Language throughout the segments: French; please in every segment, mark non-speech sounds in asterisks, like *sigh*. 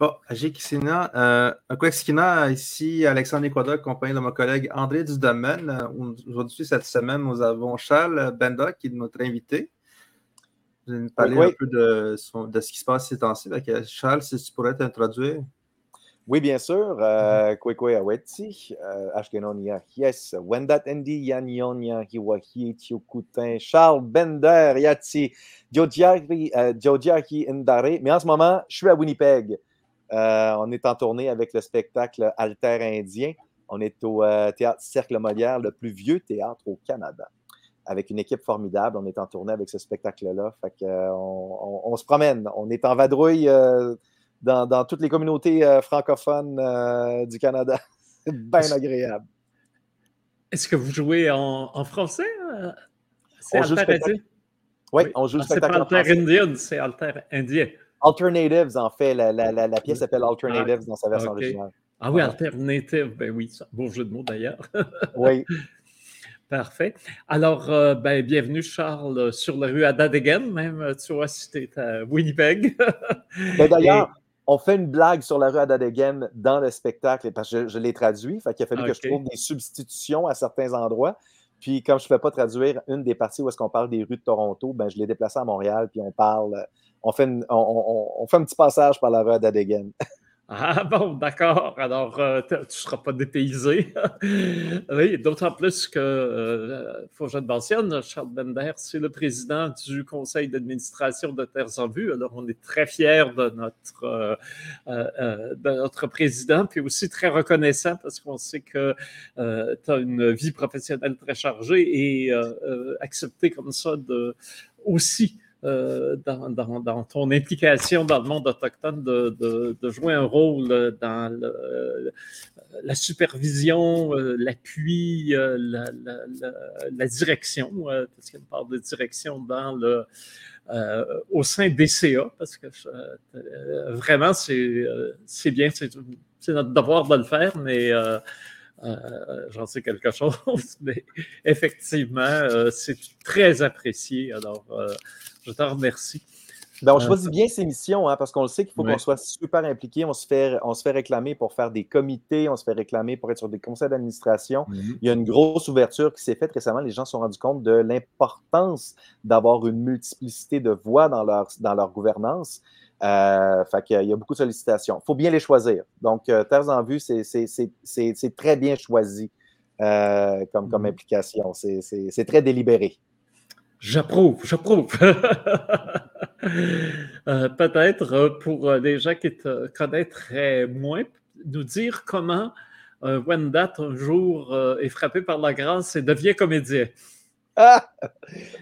Bon, Ajikisina, euh, Kwexkina, ici Alexandre Equada, accompagné de mon collègue André Dudomaine. Euh, aujourd'hui, cette semaine, nous avons Charles Benda qui est notre invité. Vous allez nous parler un peu de, de, ce qui se passe ces temps-ci. Charles, si tu pourrais t'introduire. Oui, bien sûr. Kwekwe Aweti, Ashkenonia Yes, Wendat Endi Yanyonia Hiwahi Tiokutin, Charles Bender Yati, Djodjaki Ndare. Mais en ce moment, je suis à Winnipeg. Euh, on est en tournée avec le spectacle Alter Indien. On est au euh, théâtre Cercle Molière, le plus vieux théâtre au Canada. Avec une équipe formidable, on est en tournée avec ce spectacle-là. Fait euh, on, se promène. On est en vadrouille dans, toutes les communautés francophones du Canada. *laughs* Bien agréable. Est-ce que vous jouez en, français? C'est Alter Indien? Oui, on joue le spectacle. C'est pas Alter Indien, c'est Alter Indien. Alternatives, en fait. La, la, la, pièce s'appelle Alternatives dans sa version originale. Ah oui, Alternative, ben oui, bon jeu de mots d'ailleurs. *laughs* oui. Parfait. Alors, euh, ben, bienvenue, Charles, sur la rue Adadegen, même, tu vois, si tu es à Winnipeg. *laughs* Ben, d'ailleurs, on fait une blague sur la rue Adadegen dans le spectacle, parce que je, l'ai traduit, fait qu'il a fallu que je trouve des substitutions à certains endroits. Puis, comme je ne fais pas traduire une des parties où est-ce qu'on parle des rues de Toronto, ben, je l'ai déplacé à Montréal, puis on parle on fait, on, fait un petit passage par la rue d'Adegen. *laughs* Ah *laughs* bon, d'accord. Alors, euh, tu ne seras pas dépaysé. *laughs* oui, d'autant plus que, euh, faut que je mentionne, Charles Bender, c'est le président du conseil d'administration de Terres en Vue. Alors, on est très fiers de notre, euh, de notre président, puis aussi très reconnaissant parce qu'on sait que tu as une vie professionnelle très chargée et accepter comme ça de aussi euh, dans, ton implication dans le monde autochtone de, jouer un rôle dans la supervision, euh, l'appui, euh, la, direction, parce qu'il parle de direction dans le, au sein des CA, parce que vraiment, c'est bien, c'est notre devoir de le faire, mais j'en sais quelque chose, *laughs* mais effectivement, c'est très apprécié. Alors, je te remercie. Ben, on euh, choisit bien ces missions hein, parce qu'on le sait qu'il faut qu'on soit super impliqué. On se, fait, on se fait réclamer pour faire des comités, on se fait réclamer pour être sur des conseils d'administration. Mhm. Il y a une grosse ouverture qui s'est faite récemment. Les gens se sont rendus compte de l'importance d'avoir une multiplicité de voix dans leur, dans leur gouvernance. Euh, fait il y a beaucoup de sollicitations. Il faut bien les choisir. Donc, euh, Terres en vue, c'est très bien choisi euh, comme, comme mhm. implication. C'est très délibéré. J'approuve, j'approuve. *laughs* Euh, peut-être pour les gens qui te connaîtraient moins, nous dire comment Wendat un jour est frappé par la grâce et devient comédien. Ah! *laughs*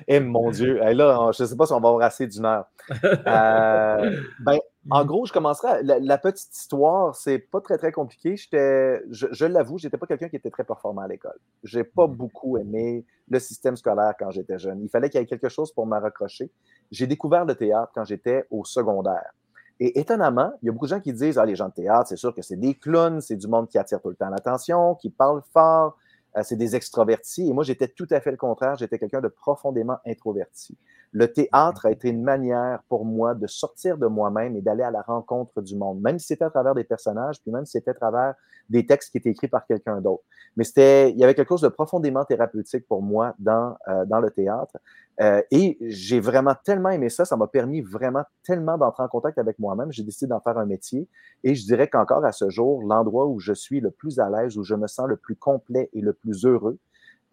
Eh mon Dieu, là, je ne sais pas si on va avoir assez d'une heure. Euh, *laughs* ben, en gros, je commencerai. La, petite histoire, c'est pas très, très compliqué. Je, je l'avoue, je n'étais pas quelqu'un qui était très performant à l'école. Je n'ai pas mm-hmm. beaucoup aimé le système scolaire quand j'étais jeune. Il fallait qu'il y ait quelque chose pour me raccrocher. J'ai découvert le théâtre quand j'étais au secondaire. Et étonnamment, il y a beaucoup de gens qui disent Ah, les gens de théâtre, c'est sûr que c'est des clowns, c'est du monde qui attire tout le temps l'attention, qui parle fort, c'est des extrovertis. Et moi, j'étais tout à fait le contraire. J'étais quelqu'un de profondément introverti. Le théâtre a été une manière pour moi de sortir de moi-même et d'aller à la rencontre du monde, même si c'était à travers des personnages, puis même si c'était à travers des textes qui étaient écrits par quelqu'un d'autre. Mais c'était, il y avait quelque chose de profondément thérapeutique pour moi dans, euh, dans le théâtre. Euh, et j'ai vraiment tellement aimé ça, ça m'a permis vraiment tellement d'entrer en contact avec moi-même. J'ai décidé d'en faire un métier. Et je dirais qu'encore à ce jour, l'endroit où je suis le plus à l'aise, où je me sens le plus complet et le plus heureux,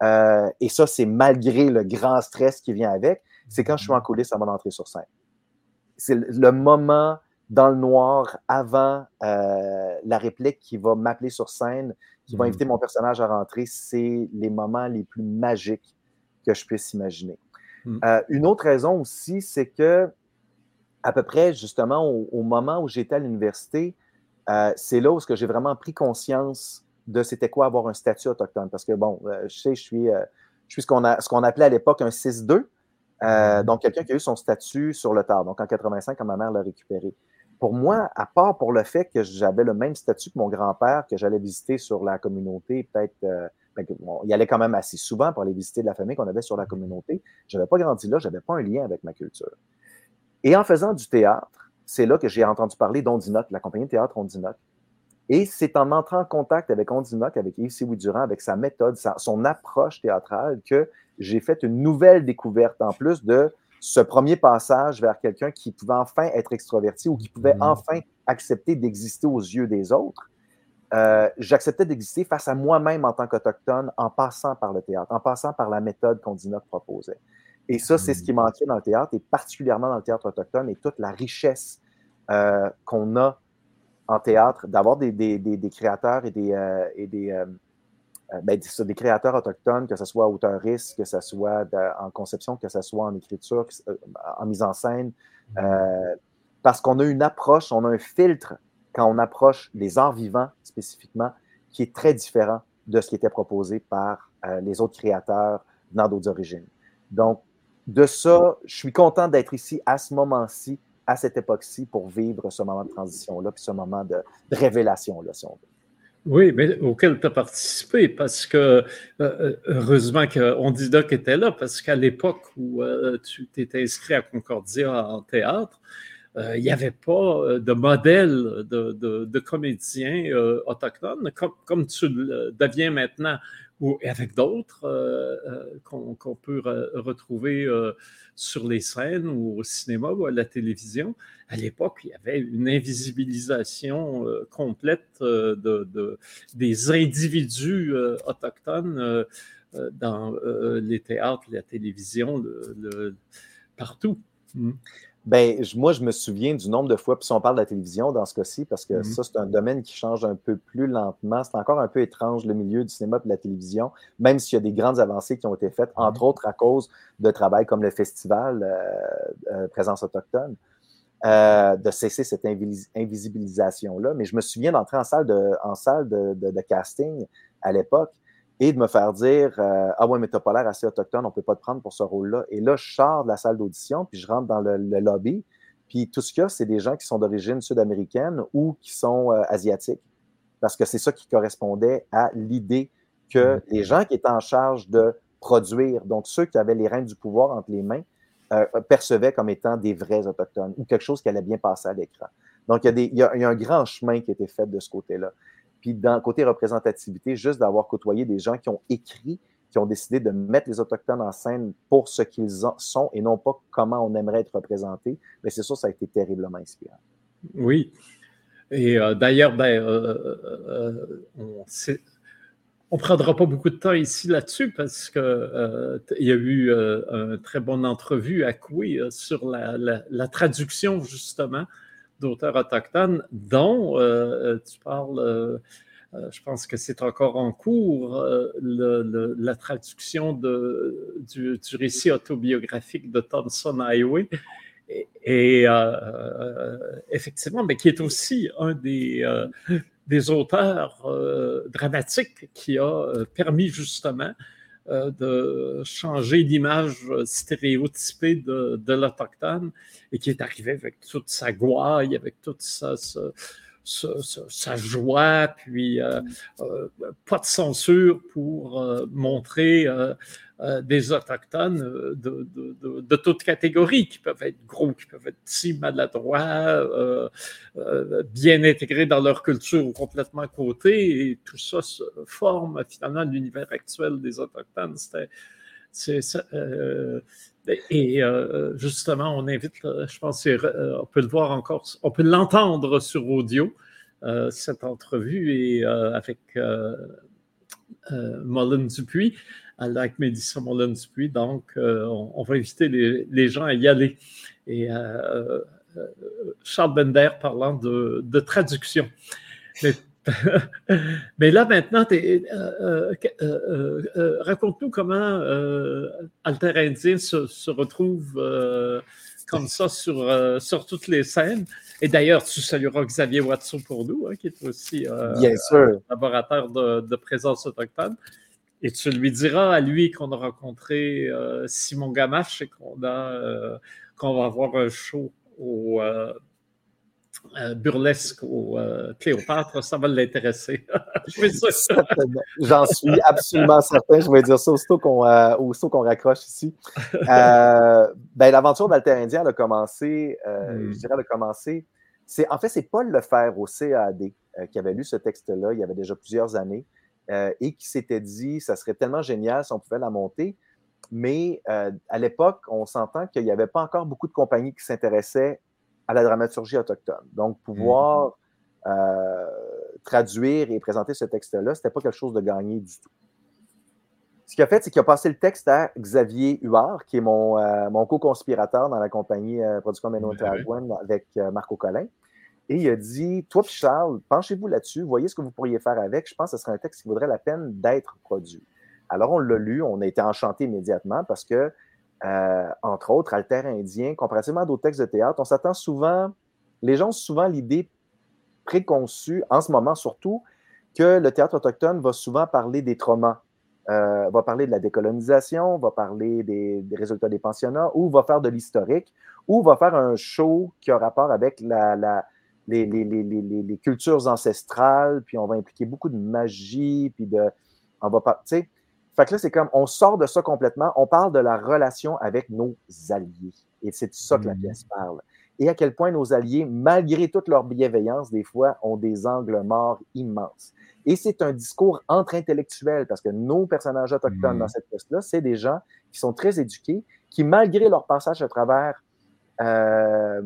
euh, et ça, c'est malgré le grand stress qui vient avec, c'est quand je suis en coulisses à mon entrée sur scène. C'est le moment dans le noir avant euh, la réplique qui va m'appeler sur scène, qui va mm. inviter mon personnage à rentrer. C'est les moments les plus magiques que je puisse imaginer. Mm. Euh, une autre raison aussi, c'est que à peu près justement au, moment où j'étais à l'université, euh, c'est là où j'ai vraiment pris conscience de c'était quoi avoir un statut autochtone. Parce que bon, je sais, je suis, je suis ce qu'on appelait à l'époque un 6-2. Euh, donc, quelqu'un qui a eu son statut sur le tard, donc en 85, quand ma mère l'a récupéré. Pour moi, à part pour le fait que j'avais le même statut que mon grand-père, que j'allais visiter sur la communauté, peut-être, ben, il allait quand même assez souvent pour aller visiter de la famille qu'on avait sur la communauté. Je n'avais pas grandi là, je n'avais pas un lien avec ma culture. Et en faisant du théâtre, c'est là que j'ai entendu parler d'Ondinoc, la compagnie de théâtre Ondinoc. Et c'est en entrant en contact avec Ondinoc, avec Yves Sioui Durand, avec sa méthode, son approche théâtrale, que j'ai fait une nouvelle découverte, en plus de ce premier passage vers quelqu'un qui pouvait enfin être extroverti ou qui pouvait mmh. enfin accepter d'exister aux yeux des autres. Euh, j'acceptais d'exister face à moi-même en tant qu'autochtone en passant par le théâtre, en passant par la méthode qu'Ondinoc proposait. Et ça, c'est ce qui manquait dans le théâtre, et particulièrement dans le théâtre autochtone, et toute la richesse euh, qu'on a en théâtre, d'avoir des, créateurs et des, euh, des, ben, des, créateurs autochtones, que ce soit auteuristes, que ce soit en conception, que ce soit en écriture, en mise en scène, parce qu'on a une approche, on a un filtre quand on approche les arts vivants spécifiquement, qui est très différent de ce qui était proposé par les autres créateurs dans d'autres origines. Donc, de ça, je suis content d'être ici à ce moment-ci, à cette époque-ci, pour vivre ce moment de transition-là, puis ce moment de, révélation-là, si on veut. Oui, mais auquel tu as participé, parce que euh, euh, heureusement qu'on dit Doc était là, parce qu'à l'époque où euh, tu t'étais inscrit à Concordia en théâtre, il n'y avait pas de modèle de, comédien autochtone, comme, tu le deviens maintenant ou avec d'autres euh, euh, qu'on peut retrouver euh, sur les scènes ou au cinéma ou à la télévision. À l'époque, il y avait une invisibilisation complète de, des individus autochtones dans les théâtres, la télévision, partout. Mmh. Ben, moi, je me souviens du nombre de fois, puis si on parle de la télévision dans ce cas-ci, parce que mmh ça, c'est un domaine qui change un peu plus lentement. C'est encore un peu étrange, le milieu du cinéma et de la télévision, même s'il y a des grandes avancées qui ont été faites, mmh entre autres à cause de travail comme le festival euh, euh, Présence autochtone, euh, de cesser cette invisibilisation-là. Mais je me souviens d'entrer en salle de, en salle de casting à l'époque et de me faire dire euh, Ah ouais, mais t'as pas l'air assez autochtone, on peut pas te prendre pour ce rôle-là. Et là, je sors de la salle d'audition, puis je rentre dans le, lobby, puis tout ce qu'il y a, c'est des gens qui sont d'origine sud-américaine ou qui sont euh, asiatiques. Parce que c'est ça qui correspondait à l'idée que mmh. les gens qui étaient en charge de produire, donc ceux qui avaient les rênes du pouvoir entre les mains, euh, percevaient comme étant des vrais autochtones ou quelque chose qui allait bien passer à l'écran. Donc, il y, a il y a un grand chemin qui a été fait de ce côté-là. Puis d'un côté représentativité, juste d'avoir côtoyé des gens qui ont écrit, qui ont décidé de mettre les Autochtones en scène pour ce qu'ils sont et non pas comment on aimerait être représenté, mais c'est sûr, ça a été terriblement inspirant. Oui. Et euh, d'ailleurs, ben, euh, euh, on ne prendra pas beaucoup de temps ici là-dessus parce qu'il y a eu une très bonne entrevue à Coué sur la, traduction, justement, d'auteurs autochtones, dont euh, tu parles, euh, euh, je pense que c'est encore en cours, la traduction du, récit autobiographique de Thomson Highway. Et, effectivement, mais qui est aussi un des, des auteurs dramatiques qui a permis justement euh, de changer l'image stéréotypée de, de l'Autochtone et qui est arrivé avec toute sa gouaille, avec toute sa, sa, joie, puis euh, euh, pas de censure pour montrer euh, des Autochtones euh, de, toutes catégories, qui peuvent être gros, qui peuvent être petits, maladroits, euh, bien intégrés dans leur culture ou complètement côté, et tout ça se forme finalement l'univers actuel des Autochtones. Et justement, on invite, je pense, on peut le voir encore, on peut l'entendre sur audio, cette entrevue, et avec Mullen Dupuis à Lac Médissa Moulin Dupuis. Donc, euh, on, va inviter les, gens à y aller. Et euh, euh, Charles Bender parlant de, traduction. *laughs* Mais, là, maintenant, raconte-nous comment Alter Indien se, retrouve comme ça sur, sur toutes les scènes. Et d'ailleurs, tu salueras Xavier Watson pour nous, hein, qui est aussi Bien sûr. laboratoire de, de, présence autochtone. Et tu lui diras à lui qu'on a rencontré euh, Simon Gamache et qu'on a euh, qu'on va avoir un show au, euh, burlesque au Cléopâtre, ça va l'intéresser. *laughs* J'en suis absolument certain. Je vais dire ça aussitôt qu'on raccroche ici. ben, L'aventure d'Alter Indien a commencé, hmm. je dirais, elle a commencé. En fait, c'est Paul Lefebvre au CAD qui avait lu ce texte-là il y avait déjà plusieurs années et qui s'était dit ça serait tellement génial si on pouvait la monter. Mais à l'époque, on s'entend qu'il n'y avait pas encore beaucoup de compagnies qui s'intéressaient à la dramaturgie autochtone. Donc, pouvoir mmh. euh, traduire et présenter ce texte-là, ce n'était pas quelque chose de gagné du tout. Ce qu'il a fait, c'est qu'il a passé le texte à Xavier Huard, qui est mon, euh, mon co-conspirateur dans la compagnie euh, Production Meno ben avec Marco Collin. Et il a dit Toi, Charles, penchez-vous là-dessus, voyez ce que vous pourriez faire avec. Je pense que ce serait un texte qui vaudrait la peine d'être produit. Alors, on l'a lu, on a été enchanté immédiatement parce que euh, entre autres, Alter Indien, comparativement à d'autres textes de théâtre, on s'attend souvent, les gens ont souvent l'idée préconçue, en ce moment surtout, que le théâtre autochtone va souvent parler des traumas, euh, va parler de la décolonisation, va parler des, résultats des pensionnats, ou va faire de l'historique, ou va faire un show qui a rapport avec la, les, les, cultures ancestrales, puis on va impliquer beaucoup de magie, puis de. On va pas. Tu sais, fait que là, c'est comme, on sort de ça complètement, on parle de la relation avec nos alliés. Et c'est de ça que la mmh. pièce parle. Et à quel point nos alliés, malgré toute leur bienveillance, des fois, ont des angles morts immenses. Et c'est un discours entre intellectuels, parce que nos personnages autochtones dans mmh. cette pièce-là, c'est des gens qui sont très éduqués, qui, malgré leur passage à travers, euh,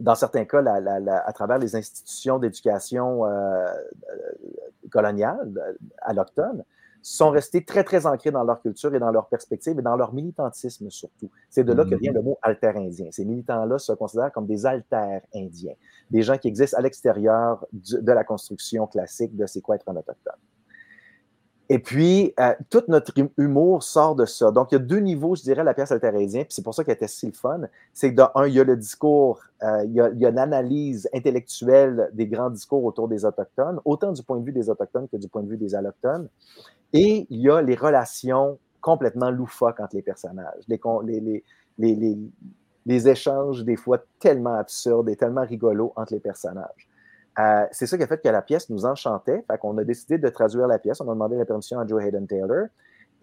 dans certains cas, à travers les institutions d'éducation euh, euh coloniales, euh, allochtones, sont restés très, très ancrés dans leur culture et dans leur perspective et dans leur militantisme surtout. C'est de là que vient le mot alter-indien. Ces militants-là se considèrent comme des alter-indiens, des gens qui existent à l'extérieur de la construction classique de c'est quoi être un autochtone. Et puis, euh, tout notre humour sort de ça. Donc, il y a deux niveaux, je dirais, la pièce alter-indien, puis c'est pour ça qu'elle était si fun. C'est que, d'un, il y a le discours, euh, il, y a, il, y a, une analyse intellectuelle des grands discours autour des Autochtones, autant du point de vue des Autochtones que du point de vue des Allochtones. Et il y a les relations complètement loufoques entre les personnages, les, échanges des fois tellement absurdes et tellement rigolos entre les personnages. Euh, c'est ça qui a fait que la pièce nous enchantait. Fait qu'on a décidé de traduire la pièce. On a demandé la permission à Joe Hayden Taylor.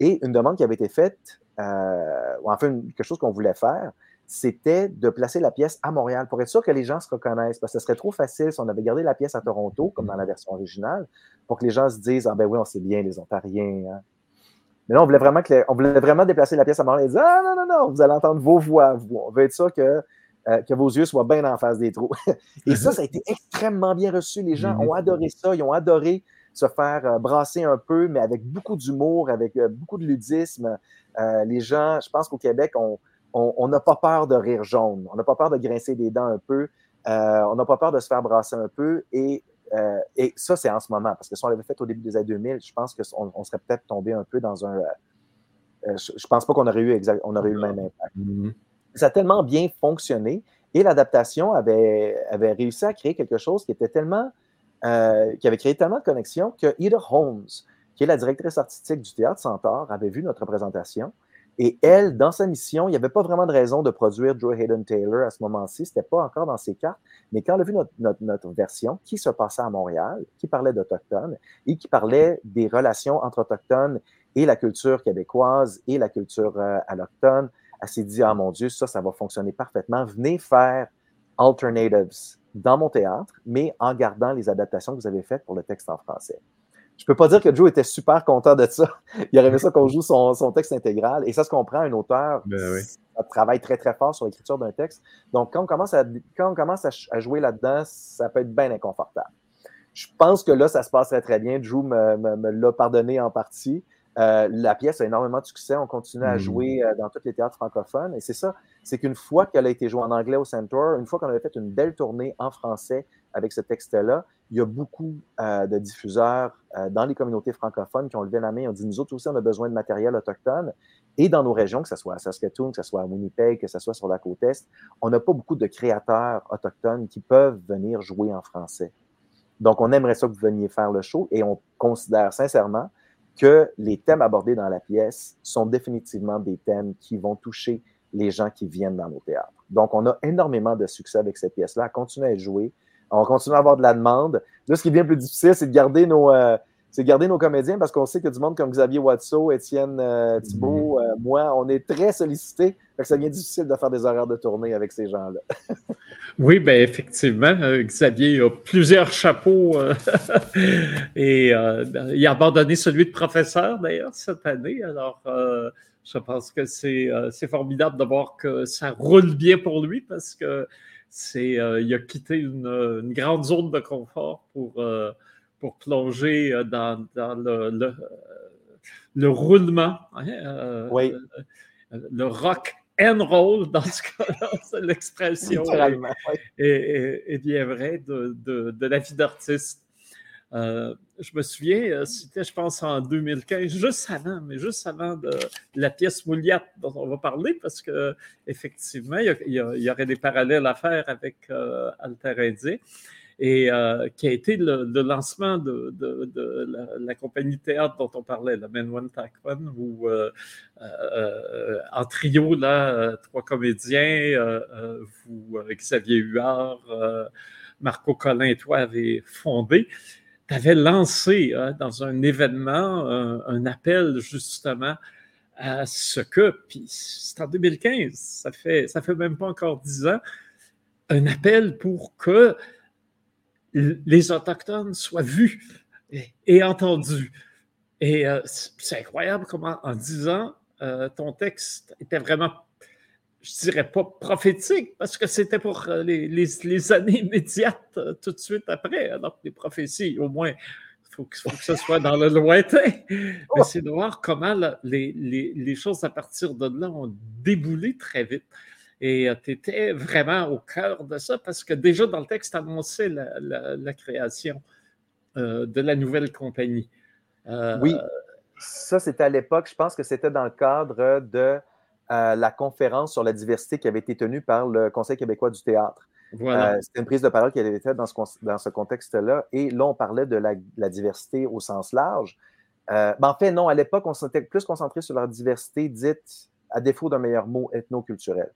Et une demande qui avait été faite, euh, enfin quelque chose qu'on voulait faire, c'était de placer la pièce à Montréal pour être sûr que les gens se reconnaissent. Parce que ce serait trop facile si on avait gardé la pièce à Toronto, comme dans la version originale, pour que les gens se disent Ah ben oui, on sait bien, les Ontariens. Hein. Mais là, on voulait vraiment, que on voulait vraiment déplacer la pièce à Montréal et dire Ah non, non, non, vous allez entendre vos voix. On veut être sûr que, euh, que vos yeux soient bien en face des trous. *laughs* et ça, ça a été extrêmement bien reçu. Les gens ont adoré ça. Ils ont adoré se faire euh, brasser un peu, mais avec beaucoup d'humour, avec euh, beaucoup de ludisme. les gens, je pense qu'au Québec, on n'a pas peur de rire jaune, on n'a pas peur de grincer des dents un peu, on n'a pas peur de se faire brasser un peu. Et, et ça, c'est en ce moment, parce que si on l'avait fait au début des années 2000, je pense qu'on on serait peut-être tombé un peu dans un. Je, ne pense pas qu'on aurait eu, exact, on aurait eu le même impact. Mm-hmm. Ça a tellement bien fonctionné et l'adaptation avait, avait réussi à créer quelque chose qui était tellement. qui avait créé tellement de connexions que Ida Holmes, qui est la directrice artistique du Théâtre Centaure, avait vu notre représentation et elle, dans sa mission, il n'y avait pas vraiment de raison de produire Joe Hayden Taylor à ce moment-ci. Ce n'était pas encore dans ses cartes. Mais quand elle a vu notre, version qui se passait à Montréal, qui parlait d'Autochtones et qui parlait des relations entre Autochtones et la culture québécoise et la culture euh, elle s'est dit Ah mon Dieu, ça, ça va fonctionner parfaitement. Venez faire alternatives dans mon théâtre, mais en gardant les adaptations que vous avez faites pour le texte en français. Je peux pas dire que Joe était super content de ça. *laughs* Il aurait aimé ça qu'on joue son, texte intégral. Et ça se comprend, un auteur ben travaille très, très fort sur l'écriture d'un texte. Donc, quand on commence à, quand on commence à, jouer là-dedans, ça peut être bien inconfortable. Je pense que là, ça se passerait très bien. Joe me, me, l'a pardonné en partie. Euh, la pièce a énormément de succès. On continue à hmm. jouer euh, dans tous les théâtres francophones. Et c'est ça, c'est qu'une fois qu'elle a été jouée en anglais au Centaur, une fois qu'on avait fait une belle tournée en français avec ce texte-là, il y a beaucoup euh, de diffuseurs dans les communautés francophones qui ont levé la main et ont dit nous autres aussi, on a besoin de matériel autochtone. Et dans nos régions, que ce soit à Saskatoon, que ce soit à Winnipeg, que ce soit sur la côte Est, on n'a pas beaucoup de créateurs autochtones qui peuvent venir jouer en français. Donc, on aimerait ça que vous veniez faire le show et on considère sincèrement que les thèmes abordés dans la pièce sont définitivement des thèmes qui vont toucher les gens qui viennent dans nos théâtres. Donc, on a énormément de succès avec cette pièce-là. Elle continue à être jouée. On continue à avoir de la demande. Là, ce qui devient plus difficile, c'est de garder nos, euh, c'est garder nos comédiens parce qu'on sait que du monde comme Xavier Watso, Étienne euh, Thibault, mhm. euh, moi, on est très sollicités. Ça devient difficile de faire des horaires de tournée avec ces gens-là. *laughs* oui, bien effectivement, euh, Xavier a plusieurs chapeaux *laughs* et il a abandonné celui de professeur d'ailleurs cette année. Alors, je pense que c'est formidable de voir que ça roule bien pour lui parce que c'est il a quitté une, une, grande zone de confort pour pour plonger euh, dans, le, le, roulement, hein, euh, oui. le, rock and roll, dans ce cas-là, *laughs* c'est l'expression est, bien vrai de, de, la vie d'artiste. Euh, je me souviens, c'était, je pense, en 2015, juste avant, mais juste avant de la pièce Mouliate dont on va parler, parce que effectivement, il y, aurait des parallèles à faire avec Alter Indien et euh, qui a été le, lancement de, la, compagnie théâtre dont on parlait, la Men One One, où euh, euh, en trio, là, trois comédiens, vous, Xavier Huard, Marco Collin et toi avez fondé. Tu avais lancé dans un événement un, appel justement à ce que, puis c'est en 2015, ça fait, ça fait même pas encore dix ans, un appel pour que les Autochtones soient vus et, entendus. Et euh, c'est incroyable comment, en dix ans, euh, ton texte était vraiment, je dirais pas prophétique, parce que c'était pour euh, les, années *laughs* immédiates, tout de suite après. Alors les prophéties, au moins, il faut, que ce soit dans le lointain. Mais c'est de voir comment les, choses à partir de là ont déboulé très vite. Et euh, tu étais vraiment au cœur de ça parce que déjà dans le texte annonçait la, la, création euh, de la nouvelle compagnie. Euh, oui, ça c'était à l'époque, je pense que c'était dans le cadre de la conférence sur la diversité qui avait été tenue par le Conseil québécois du théâtre. Voilà. c'était une prise de parole qui avait été faite dans ce, dans ce contexte-là. Et là, on parlait de la, la diversité au sens large. Ben, en fait, non, à l'époque, on s'était plus concentré sur la diversité dite, à défaut d'un meilleur mot, ethnoculturelle.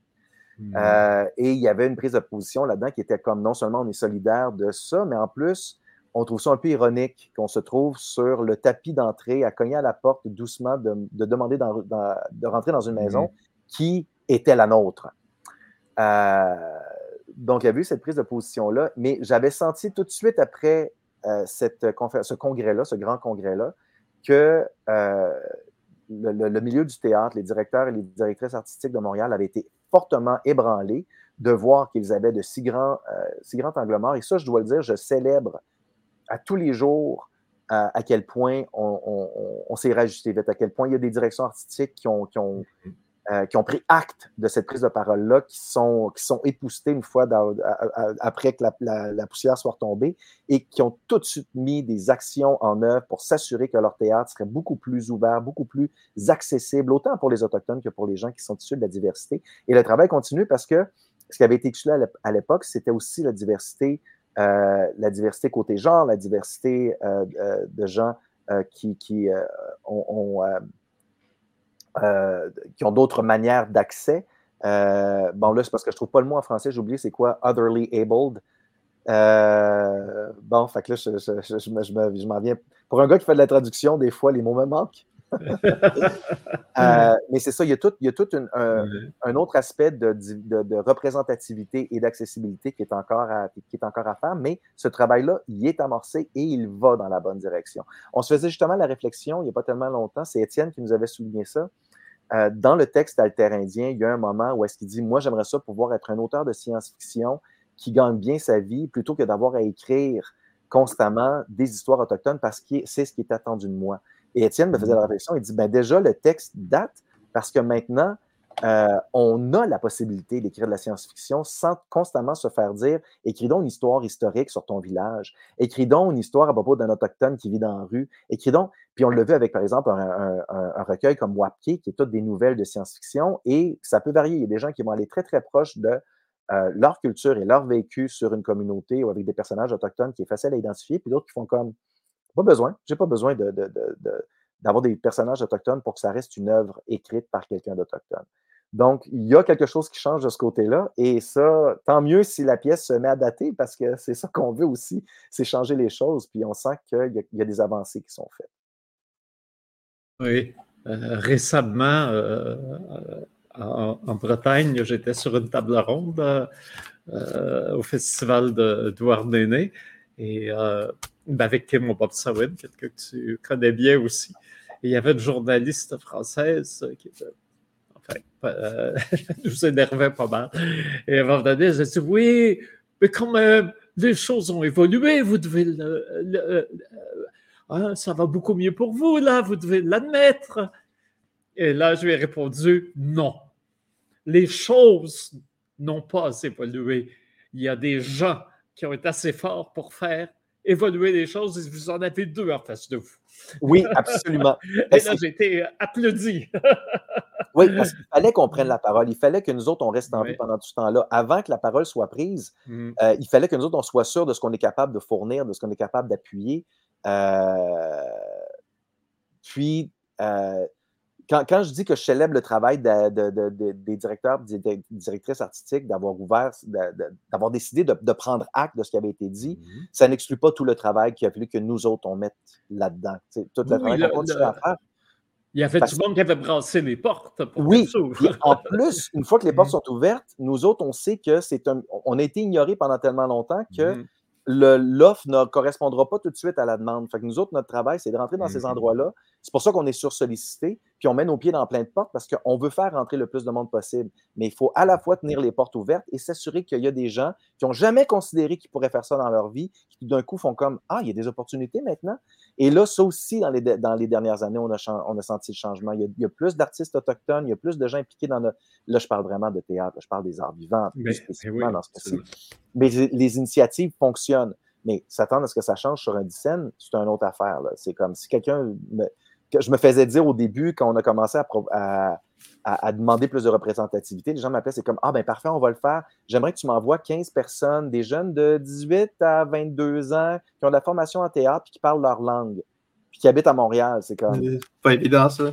Mmh. Euh, et il y avait une prise de position là-dedans qui était comme non seulement on est solidaire de ça, mais en plus, on trouve ça un peu ironique qu'on se trouve sur le tapis d'entrée à cogner à la porte doucement de, demander de rentrer dans une mmh. maison qui était la nôtre. Euh, donc, il y a eu cette prise de position-là, mais j'avais senti tout de suite après euh, cette ce congrès-là, ce grand congrès-là, que le, milieu du théâtre, les directeurs et les directrices artistiques de Montréal avaient été fortement ébranlé de voir qu'ils avaient de si grands, euh, angles. Et ça, je dois le dire, je célèbre à tous les jours euh, à quel point on, s'est rajusté vite, à quel point il y a des directions artistiques qui ont, qui ont, mm-hmm. Euh, qui ont pris acte de cette prise de parole-là, qui sont, qui sont époustées une fois après que la, poussière soit retombée et qui ont tout de suite mis des actions en œuvre pour s'assurer que leur théâtre serait beaucoup plus ouvert, beaucoup plus accessible, autant pour les Autochtones que pour les gens qui sont issus de la diversité. Et le travail continue parce que ce qui avait été exclu à l'époque, c'était aussi la diversité, euh, la diversité côté genre, la diversité euh, de gens qui, qui ont euh, qui ont d'autres manières d'accès. Euh, bon, là, c'est parce que je ne trouve pas le mot en français, j'ai oublié c'est quoi otherly abled. Euh, bon, fait que là, je, m'en viens. Pour un gars qui fait de la traduction, des fois, les mots me manquent. *laughs* mais c'est ça, il y a tout, il y a tout un, autre aspect de, de, représentativité et d'accessibilité qui, est encore à, qui est encore à faire, mais ce travail-là, il est amorcé et il va dans la bonne direction. On se faisait justement la réflexion il n'y a pas tellement longtemps, c'est Étienne qui nous avait souligné ça. Euh, dans le texte indien, il y a un moment où est-ce qu'il dit Moi, j'aimerais ça pouvoir être un auteur de science-fiction qui gagne bien sa vie plutôt que d'avoir à écrire constamment des histoires autochtones parce que c'est ce qui est attendu de moi. Et Étienne me faisait la réflexion il dit ben Déjà, le texte date parce que maintenant, euh, on a la possibilité d'écrire de la science-fiction sans constamment se faire dire écris donc une histoire historique sur ton village, écris donc une histoire à propos d'un autochtone qui vit dans la rue, écris donc. Puis on le vu avec, par exemple, un, recueil comme Wapke, qui est toutes des nouvelles de science-fiction, et ça peut varier. Il y a des gens qui vont aller très, très proche de euh, leur culture et leur vécu sur une communauté ou avec des personnages autochtones qui est facile à identifier, puis d'autres qui font comme pas besoin, j'ai pas besoin d'avoir des personnages autochtones pour que ça reste une œuvre écrite par quelqu'un d'autochtone. Donc, il y a quelque chose qui change de ce côté-là. Et ça, tant mieux si la pièce se met à dater, parce que c'est ça qu'on veut aussi, c'est changer les choses. Puis on sent qu'il y, a des avancées qui sont faites. Oui. Euh, récemment, euh, en, Bretagne, j'étais sur une table ronde euh, au festival de Douarnenez et ben, avec Kim Bobsawin, quelqu'un que tu connais bien aussi. Il y avait une journaliste française qui était enfin, euh, *laughs* pas mal. Et à un moment donné, elle dit Oui, mais quand même, les choses ont évolué, vous devez le, hein, ça va beaucoup mieux pour vous, là, vous devez l'admettre. Et là, je lui ai répondu Non. Les choses n'ont pas évolué. Il y a des gens qui ont été assez forts pour faire évoluer les choses et vous en avez deux en face de vous. Oui, absolument. *laughs* et là, j'ai été applaudi. *laughs* oui, parce qu'il fallait qu'on prenne la parole. Il fallait que nous autres, on reste en vie pendant tout ce temps-là. Avant que la parole soit prise, mmh. euh, il fallait que nous autres, on soit sûrs de ce qu'on est capable de fournir, de ce qu'on est capable d'appuyer. Euh, puis, euh, quand, je dis que je célèbre le travail des directeurs, des, directrices artistiques, d'avoir ouvert, d'avoir décidé de, prendre acte de ce qui avait été dit, mmh ça n'exclut pas tout le travail qu'il a fallu que nous autres, on mette là-dedans. Tout le travail qu'on continue à faire. Il y avait du monde qui avait brassé les portes pour Oui. en plus, une fois que les *laughs* portes mmh. sont ouvertes, nous autres, on sait que c'est un. On a été ignorés pendant tellement longtemps que mmh l'offre ne correspondra pas tout de suite à la demande. Fait que nous autres, notre travail, c'est de rentrer dans ces mmh endroits-là. C'est pour ça qu'on est sur-sollicité, puis on met nos pieds dans plein de portes parce qu'on veut faire rentrer le plus de monde possible. Mais il faut à la fois tenir les portes ouvertes et s'assurer qu'il y a des gens qui n'ont jamais considéré qu'ils pourraient faire ça dans leur vie, qui d'un coup font comme Ah, il y a des opportunités maintenant. Et là, ça aussi, dans les, dans les dernières années, on a, on a senti le changement. Il y a, plus d'artistes autochtones, il y a plus de gens impliqués dans le. Là, je parle vraiment de théâtre, je parle des arts vivants, plus spécifiquement dans ce cas-ci. Mais les, initiatives fonctionnent. Mais s'attendre à ce que ça change sur un scène, c'est une autre affaire. C'est comme si quelqu'un. Je me faisais dire au début, quand on a commencé à, à, demander plus de représentativité, les gens m'appelaient, c'est comme Ah, ben parfait, on va le faire. J'aimerais que tu m'envoies 15 personnes, des jeunes de 18 à 22 ans qui ont de la formation en théâtre et qui parlent leur langue, puis qui habitent à Montréal. C'est comme. Pas évident, ça.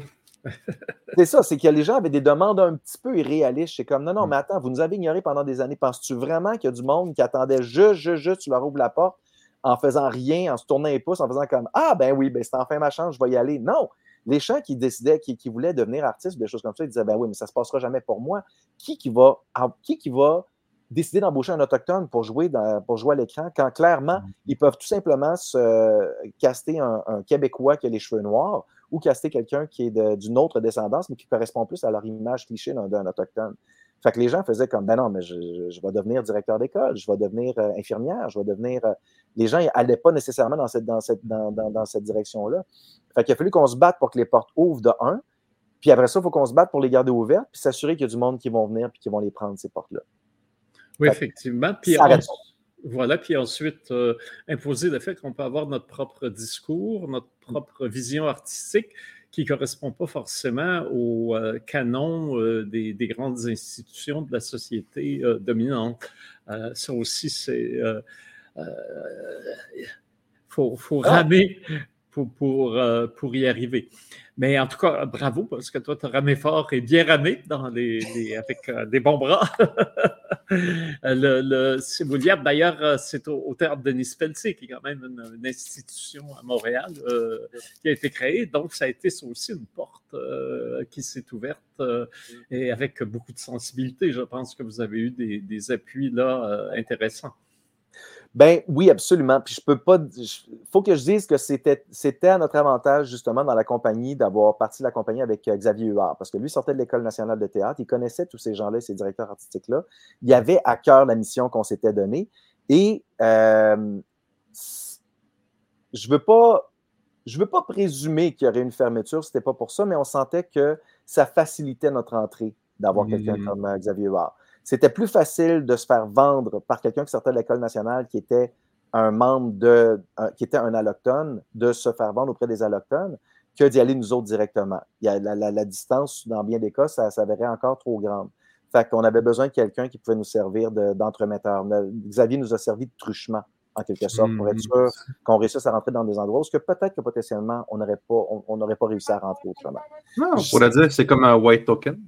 *laughs* c'est ça, c'est que les gens avaient des demandes un petit peu irréalistes. C'est comme, non, non, mm. mais attends, vous nous avez ignorés pendant des années. Penses-tu vraiment qu'il y a du monde qui attendait juste, juste, juste, tu leur ouvres la porte en faisant rien, en se tournant les pouces, en faisant comme, ah, ben oui, ben c'est enfin ma chance, je vais y aller. Non. Les gens qui décidaient, qui, voulaient devenir artistes, des choses comme ça, ils disaient, ben oui, mais ça ne se passera jamais pour moi. Qui qui va, qui qui va décider d'embaucher un autochtone pour jouer, pour jouer à l'écran quand clairement, mm. ils peuvent tout simplement se caster un, un Québécois qui a les cheveux noirs ou caster quelqu'un qui est d'une autre descendance, mais qui correspond plus à leur image cliché d'un autochtone. Fait que les gens faisaient comme, ben non, mais je, vais devenir directeur d'école, je vais devenir euh, infirmière, je vais devenir. Euh, les gens n'allaient pas nécessairement dans cette, dans cette, dans, dans, cette direction-là. Fait qu'il a fallu qu'on se batte pour que les portes ouvrent de un. Puis après ça, il faut qu'on se batte pour les garder ouvertes, puis s'assurer qu'il y a du monde qui vont venir puis qui vont les prendre, ces portes-là. Oui, effectivement. Puis voilà, puis ensuite, euh, imposer le fait qu'on peut avoir notre propre discours, notre propre vision artistique qui ne correspond pas forcément au euh, canon euh, des, grandes institutions de la société dominante. ça aussi, c'est. Il faut, faut, ah! ramer pour, pour, pour y arriver. Mais en tout cas, bravo, parce que toi, tu as ramé fort et bien ramé dans les, avec euh, des bons bras. *laughs* le, le d'ailleurs, euh, c'est au, théâtre Denis Pelletier, qui est quand même une, institution à Montréal, euh, qui a été créée. Donc, ça a été aussi une porte qui s'est ouverte et avec beaucoup de sensibilité. Je pense que vous avez eu des, des appuis là intéressants. Ben oui, absolument. Puis je peux pas. Il faut que je dise que c'était, c'était à notre avantage, justement, dans la compagnie, d'avoir parti de la compagnie avec euh, Xavier Huard. Parce que lui sortait de l'École nationale de théâtre. Il connaissait tous ces gens-là, ces directeurs artistiques-là. Il avait à cœur la mission qu'on s'était donnée. Et euh, je veux pas. Je veux pas présumer qu'il y aurait une fermeture, c'était pas pour ça, mais on sentait que ça facilitait notre entrée d'avoir quelqu'un mmh. comme euh, Xavier Huard c'était plus facile de se faire vendre par quelqu'un qui sortait de l'école nationale qui était un membre de, qui était un allochtone, de se faire vendre auprès des allochtones que d'y aller nous autres directement. Il y a la, distance, dans bien des cas, ça s'avérait encore trop grande. Fait qu'on avait besoin de quelqu'un qui pouvait nous servir d'entremetteur. Xavier nous a servi de truchement, en quelque sorte, pour être hmm. sûr qu'on réussisse à rentrer dans des endroits où que peut-être que potentiellement, on n'aurait pas, on, pas réussi à rentrer autrement. Non, on pourrait dire que c'est comme un white token.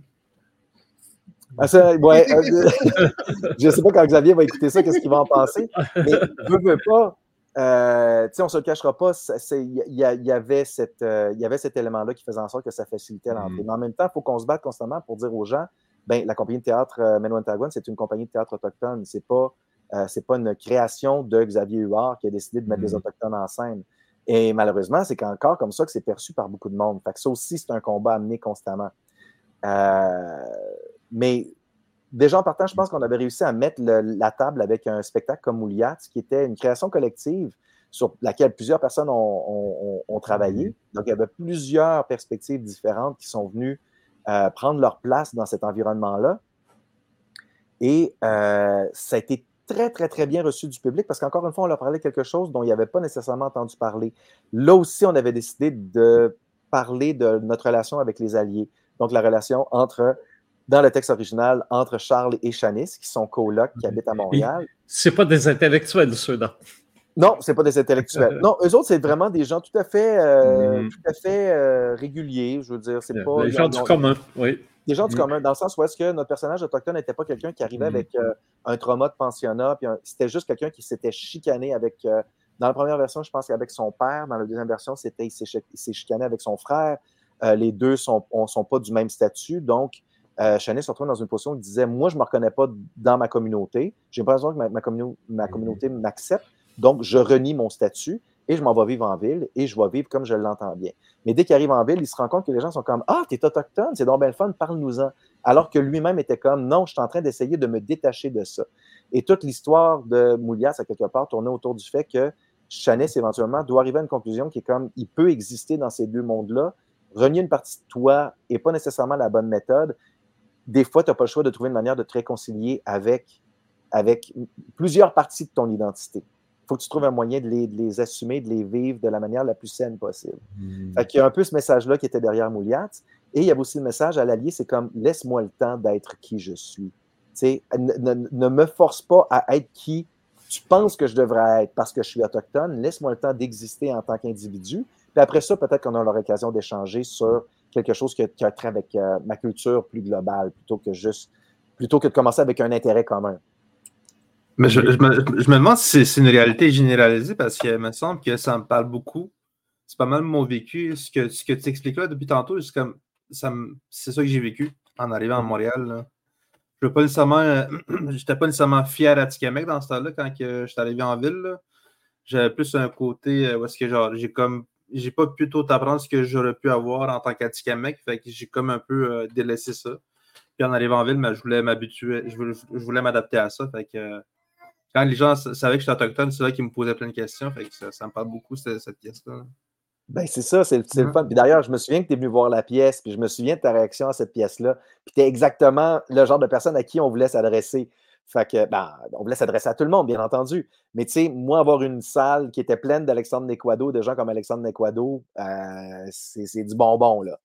Ah, ouais, *laughs* je ne sais pas quand Xavier va écouter ça, qu'est-ce qu'il va en penser. Mais veux, veux pas, euh, on ne se le cachera pas, il y, avait cette, il y avait cet élément-là qui faisait en sorte que ça facilitait l'entrée. Mm. Mais en même temps, il faut qu'on se batte constamment pour dire aux gens, ben, la compagnie de théâtre euh, c'est une compagnie de théâtre autochtone. Ce n'est pas, pas une création de Xavier Huard qui a décidé de mettre des mm. Autochtones en scène. Et malheureusement, c'est encore comme ça que c'est perçu par beaucoup de monde. Fait que ça aussi, c'est un combat à mener constamment. Euh, mais déjà en partant, je pense qu'on avait réussi à mettre la table avec un spectacle comme Mouliat, qui était une création collective sur laquelle plusieurs personnes ont, travaillé. Donc, il y avait plusieurs perspectives différentes qui sont venues euh, prendre leur place dans cet environnement-là. Et euh, ça a été très, très, très bien reçu du public parce qu'encore une fois, on leur parlait quelque chose dont il avait pas nécessairement entendu parler. Là aussi, on avait décidé de parler de notre relation avec les Alliés. Donc, la relation entre, dans le texte original, entre Charles et Chanice, qui sont colocs, qui habitent à Montréal. C'est pas des intellectuels, ceux-là. Non, c'est pas des intellectuels. Non, eux autres, c'est vraiment des gens tout à fait, euh, mm. tout à fait euh, réguliers. Je veux dire, c'est pas. Des gens du commun, oui. Des gens du mm. commun, dans le sens où est-ce que notre personnage autochtone n'était pas quelqu'un qui arrivait mm. avec euh, un trauma de pensionnat, puis c'était juste quelqu'un qui s'était chicané avec. dans la première version, je pense qu'avec son père. Dans la deuxième version, c'était il s'est chicané avec son frère. les deux ne sont, sont, pas du même statut. Donc, euh, se retrouve dans une position où il disait Moi, je ne me reconnais pas dans ma communauté. J'ai l'impression que ma, ma, ma communauté m'accepte. Donc, je renie mon statut et je m'en vais vivre en ville et je vais vivre comme je l'entends bien. Mais dès qu'il arrive en ville, il se rend compte que les gens sont comme Ah, t'es autochtone, c'est donc bien le fun, parle-nous-en. Alors que lui-même était comme Non, je suis en train d'essayer de me détacher de ça. Et toute l'histoire de Moulias, à quelque part, tournait autour du fait que Chanès, éventuellement, doit arriver à une conclusion qui est comme il peut exister dans ces deux mondes-là. Renier une partie de toi n'est pas nécessairement la bonne méthode. Des fois, tu n'as pas le choix de trouver une manière de te réconcilier avec, avec plusieurs parties de ton identité faut que tu trouves un moyen de les, assumer, de les vivre de la manière la plus saine possible. Hmm. il y a un peu ce message-là qui était derrière Mouliat. Et il y avait aussi le message à l'allié, c'est comme laisse-moi le temps d'être qui je suis. Ne, ne, me force pas à être qui tu penses que je devrais être parce que je suis autochtone. Laisse-moi le temps d'exister en tant qu'individu. Puis après ça, peut-être qu'on aura l'occasion d'échanger sur quelque chose qui a, qui trait avec euh, ma culture plus globale plutôt que juste plutôt que de commencer avec un intérêt commun. Mais je, me, demande si c'est une réalité généralisée parce qu'il me semble que ça me parle beaucoup. C'est pas mal mon vécu. Ce que, ce que tu expliques là depuis tantôt, c'est comme ça c'est ça que j'ai vécu en arrivant à Montréal. Je pas nécessairement. *clears throat* J'étais pas nécessairement fier à Tikamek dans ce temps-là quand je suis arrivé en ville. J'avais plus un côté euh, où est-ce que genre j'ai comme j'ai pas pu tout apprendre ce que j'aurais pu avoir en tant qu'Atikamek. Fait que j'ai comme un peu euh, délaissé ça. Puis en arrivant en ville, mais je voulais m'habituer, je voulais, m'adapter à ça. Fait que quand les gens savaient que j'étais autochtone, c'est là qu'ils me posaient plein de questions. Fait que ça, me parle beaucoup, cette, cette pièce-là. Ben, c'est ça, c'est le fun. Puis d'ailleurs, je me souviens que tu es venu voir la pièce, puis je me souviens de ta réaction à cette pièce-là. Puis tu es exactement le genre de personne à qui on voulait s'adresser. Fait que, ben, on voulait s'adresser à tout le monde, bien entendu. Mais tu sais, moi, avoir une salle qui était pleine d'Alexandre Nequado, de gens comme Alexandre Nequado, euh, c'est du bonbon, là.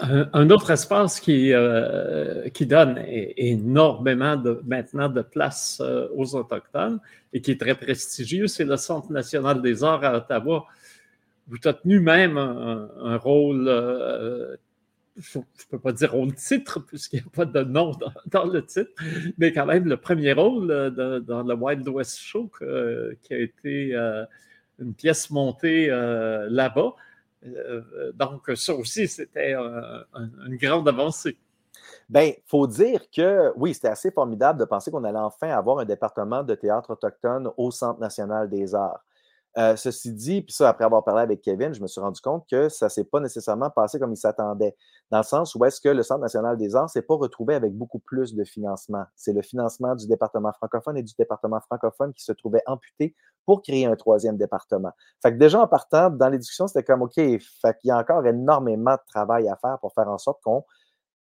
Un, autre espace qui, euh, qui donne énormément de, maintenant de place euh, aux Autochtones et qui est très prestigieux, c'est le Centre national des arts à Ottawa. Vous avez tenu même un, rôle, je ne peux pas dire rôle titre, puisqu'il n'y a pas de nom dans, le titre, mais quand même le premier rôle dans le Wild West Show qui a été une pièce montée là-bas. Euh, donc, ça aussi, c'était une grande avancée. Bien, il faut dire que oui, c'était assez formidable de penser qu'on allait enfin avoir un département de théâtre autochtone au Centre national des arts. Euh, ceci dit, puis ça, après avoir parlé avec Kevin, je me suis rendu compte que ça ne s'est pas nécessairement passé comme il s'attendait. Dans le sens où est-ce que le Centre national des arts ne s'est pas retrouvé avec beaucoup plus de financement. C'est le financement du département francophone et du département francophone qui se trouvait amputé pour créer un troisième département. Fait que déjà en partant, dans les discussions, c'était comme OK, fait qu'il y a encore énormément de travail à faire pour faire en sorte qu'on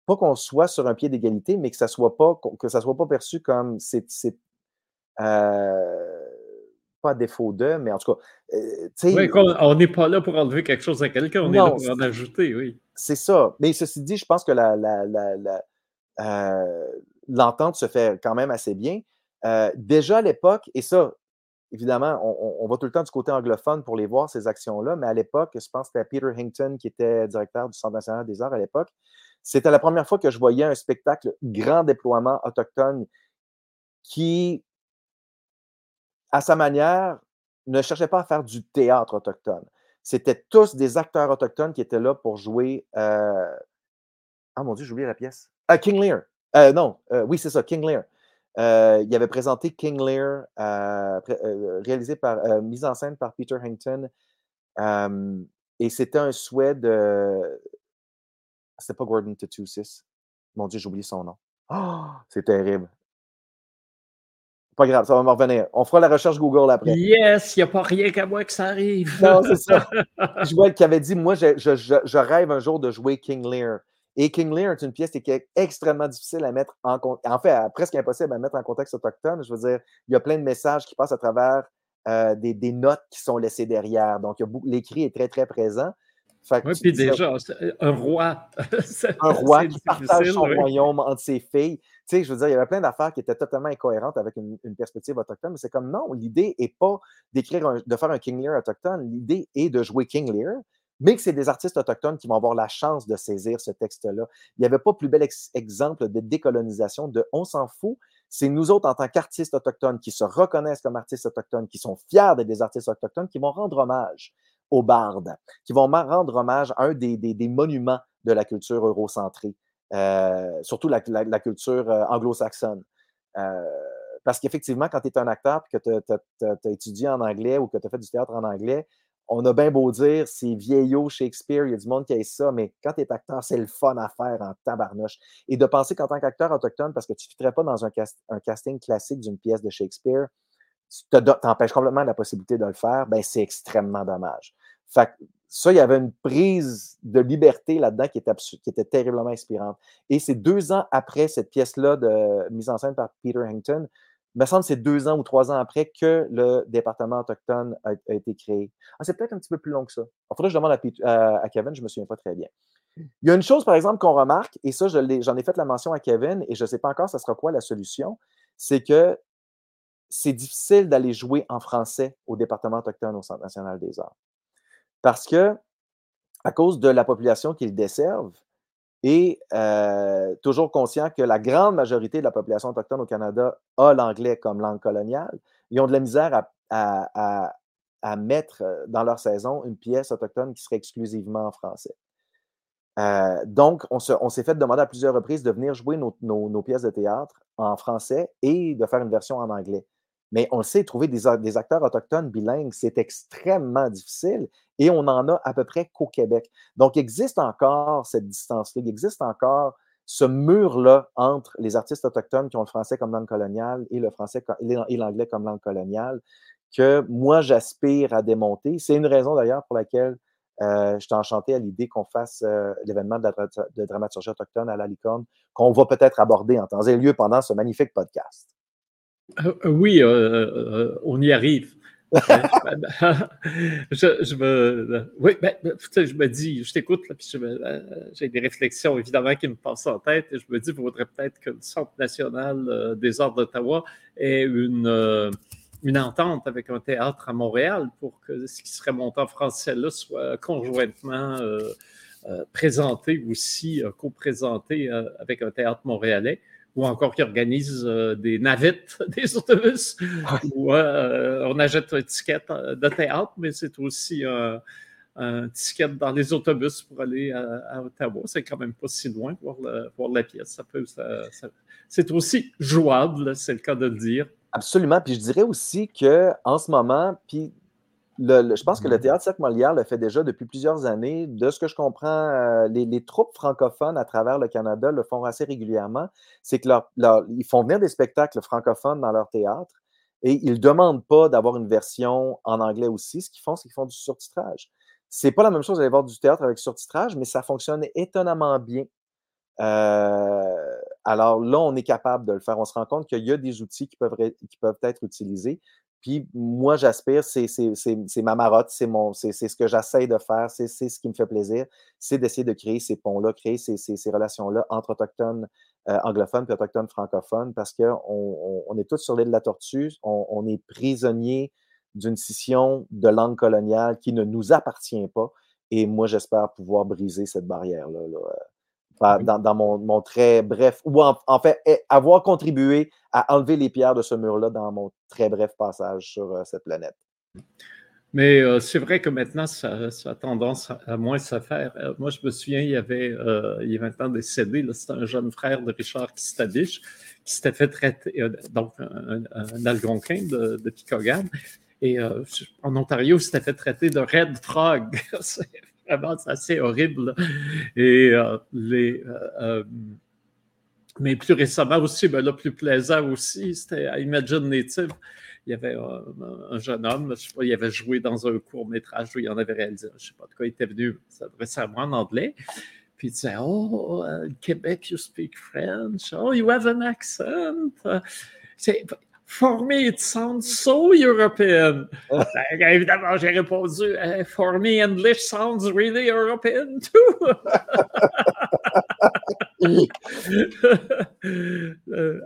pas qu'on soit sur un pied d'égalité, mais que ça soit pas que ça soit pas perçu comme c'est euh, pas défaut de, mais en tout cas. Euh, on n'est pas là pour enlever quelque chose à quelqu'un, on est là pour en ajouter, oui. C'est ça. Mais ceci dit, je pense que euh, l'entente se fait quand même assez bien. Euh, déjà à l'époque, et ça, évidemment, on, va tout le temps du côté anglophone pour les voir, ces actions-là, mais à l'époque, je pense que c'était Peter Hinkton qui était directeur du Centre national des arts à l'époque. C'était la première fois que je voyais un spectacle grand déploiement autochtone qui, à sa manière, ne cherchait pas à faire du théâtre autochtone. C'était tous des acteurs autochtones qui étaient là pour jouer. Euh, ah mon Dieu, j'ai oublié la pièce. Ah, King Lear. Euh, non, euh, oui, c'est ça, King Lear. il avait présenté King Lear, réalisé par, mise en scène par Peter Hankton. et c'était un souhait de. C'était pas Gordon Tatusis. Mon Dieu, j'ai oublié son nom. Oh, c'est terrible. Pas grave, ça va me revenir. On fera la recherche Google après. Yes, il n'y a pas rien qu'à moi que ça arrive. Non, c'est ça. *laughs* je vois qu'il avait dit Moi, je, je, je, rêve un jour de jouer King Lear. Et King Lear est une pièce qui est extrêmement difficile à mettre en En fait, presque impossible à mettre en contexte autochtone. Je veux dire, il y a plein de messages qui passent à travers euh, des, des, notes qui sont laissées derrière. Donc, l'écrit est très, très présent. oui, puis déjà, un roi. *laughs* un roi qui partage son royaume entre ses filles. Tu sais, je veux dire, il y avait plein d'affaires qui étaient totalement incohérentes avec une, perspective autochtone, mais c'est comme non, l'idée n'est pas d'écrire, de faire un King Lear autochtone, l'idée est de jouer King Lear, mais que c'est des artistes autochtones qui vont avoir la chance de saisir ce texte-là. Il n'y avait pas plus bel exemple de décolonisation de on s'en fout. C'est nous autres, en tant qu'artistes autochtones, qui se reconnaissent comme artistes autochtones, qui sont fiers d'être des artistes autochtones, qui vont rendre hommage aux bardes, qui vont rendre hommage à un des, des monuments de la culture eurocentrée. Euh, surtout la, culture euh, anglo-saxonne. Euh, parce qu'effectivement, quand tu es un acteur et que tu as, étudié en anglais ou que tu as fait du théâtre en anglais, on a bien beau dire c'est vieillot Shakespeare, il y a du monde qui a ça, mais quand tu es acteur, c'est le fun à faire en tabarnouche. Et de penser qu'en tant qu'acteur autochtone, parce que tu ne pas dans un, un casting classique d'une pièce de Shakespeare, tu t'empêches complètement la possibilité de le faire, ben c'est extrêmement dommage. Fait ça, il y avait une prise de liberté là-dedans qui était, qui était terriblement inspirante. Et c'est deux ans après cette pièce-là, de mise en scène par Peter Hankton, il me semble que c'est deux ans ou trois ans après que le département autochtone a, été créé. Ah, c'est peut-être un petit peu plus long que ça. Faudrait que je demande à, Kevin, je ne me souviens pas très bien. Il y a une chose, par exemple, qu'on remarque, et ça, j'en ai, fait la mention à Kevin, et je ne sais pas encore ça sera quoi la solution, c'est que c'est difficile d'aller jouer en français au département autochtone au Centre national des arts. Parce que, à cause de la population qu'ils desservent, et toujours conscient que la grande majorité de la population autochtone au Canada a l'anglais comme langue coloniale, ils ont de la misère à, mettre dans leur saison une pièce autochtone qui serait exclusivement en français. Donc, on s'est fait demander à plusieurs reprises de venir jouer nos, pièces de théâtre en français et de faire une version en anglais. Mais on sait, trouver des, acteurs autochtones bilingues, c'est extrêmement difficile et on en a à peu près qu'au Québec. Donc, il existe encore cette distance-là, il existe encore ce mur-là entre les artistes autochtones qui ont le français comme langue coloniale et le français et l'anglais comme langue coloniale que moi, j'aspire à démonter. C'est une raison d'ailleurs pour laquelle euh, je suis enchanté à l'idée qu'on fasse euh, l'événement de, de, dramaturgie autochtone à la licorne, qu'on va peut-être aborder en temps et lieu pendant ce magnifique podcast. Euh, euh, oui, on y arrive. *laughs* je, me, oui, ben, ben je me dis, je t'écoute, puis j'ai des réflexions évidemment qui me passent en tête, et je me dis, il faudrait peut-être que le Centre national des arts d'Ottawa ait une, une entente avec un théâtre à Montréal pour que ce qui serait monté en français là soit conjointement présenté aussi, co-présenté avec un théâtre montréalais ou encore qui organisent euh, des navettes *laughs* des autobus où euh, on achète un ticket euh, de théâtre, mais c'est aussi un, ticket dans les autobus pour aller à, Ottawa. C'est quand même pas si loin pour, voir la pièce. c'est aussi jouable, c'est le cas de le dire. Absolument. Puis je dirais aussi qu'en ce moment, puis je pense que le mmh. théâtre Cirque Molière le fait déjà depuis plusieurs années. De ce que je comprends, euh, les, troupes francophones à travers le Canada le font assez régulièrement. C'est qu'ils font venir des spectacles francophones dans leur théâtre et ils ne demandent pas d'avoir une version en anglais aussi. Ce qu'ils font, c'est qu'ils font du surtitrage. C'est pas la même chose d'aller voir du théâtre avec surtitrage, mais ça fonctionne étonnamment bien. Euh, alors là, on est capable de le faire. On se rend compte qu'il y a des outils qui peuvent, qui peuvent être utilisés. Puis moi, j'aspire, c'est ma marotte, c'est ce que j'essaie de faire, c'est ce qui me fait plaisir, c'est d'essayer de créer ces ponts-là, créer ces, ces relations-là entre autochtones euh, anglophones et autochtones francophones, parce qu'on on, est tous sur l'île de la Tortue, on, est prisonniers d'une scission de langue coloniale qui ne nous appartient pas. Et moi, j'espère pouvoir briser cette barrière-là. Dans, mon, très bref, ou en, fait, eh, avoir contribué à enlever les pierres de ce mur-là dans mon très bref passage sur euh, cette planète. Mais euh, c'est vrai que maintenant, ça, a tendance à, moins se faire. Euh, moi, je me souviens, il y avait, il y a maintenant décédé, c'était un jeune frère de Richard Kistadich qui s'était fait traiter, donc un, algonquin de, de Et en Ontario, il s'était fait traiter de Red Frog. *laughs* vraiment, c'est assez horrible. Et euh, les. Euh, euh, mais plus récemment aussi, ben là, plus plaisant aussi, c'était à Imagine Native. Il y avait un, jeune homme, je sais pas, il avait joué dans un court métrage où il en avait réalisé, je ne sais pas de quoi il était venu récemment en anglais. Puis il disait Oh, Québec, you speak French. Oh, you have an accent. For me, it sounds so European. Ben, évidemment, j'ai répondu eh, For me, English sounds really European too. *laughs* Euh,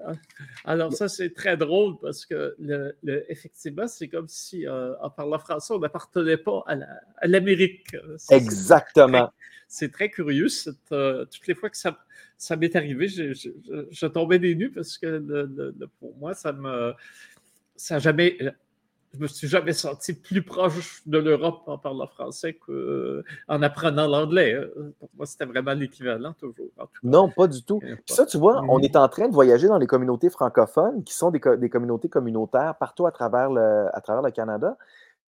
alors, ça, c'est très drôle parce que, le, effectivement, c'est comme si, euh, en parlant français, on n'appartenait pas à l'Amérique. Exactement. C'est très, curieux. Euh, toutes les fois que ça, ça m'est arrivé, je, tombais des nues parce que pour moi, ça me. Ça jamais. Je me suis jamais senti plus proche de l'Europe en parlant français qu'en apprenant l'anglais. Hein. Pour moi, c'était vraiment l'équivalent toujours. Non, pas du tout. Ça, tu vois, on est en train de voyager dans les communautés francophones qui sont des, communautés communautaires partout à travers à travers le Canada.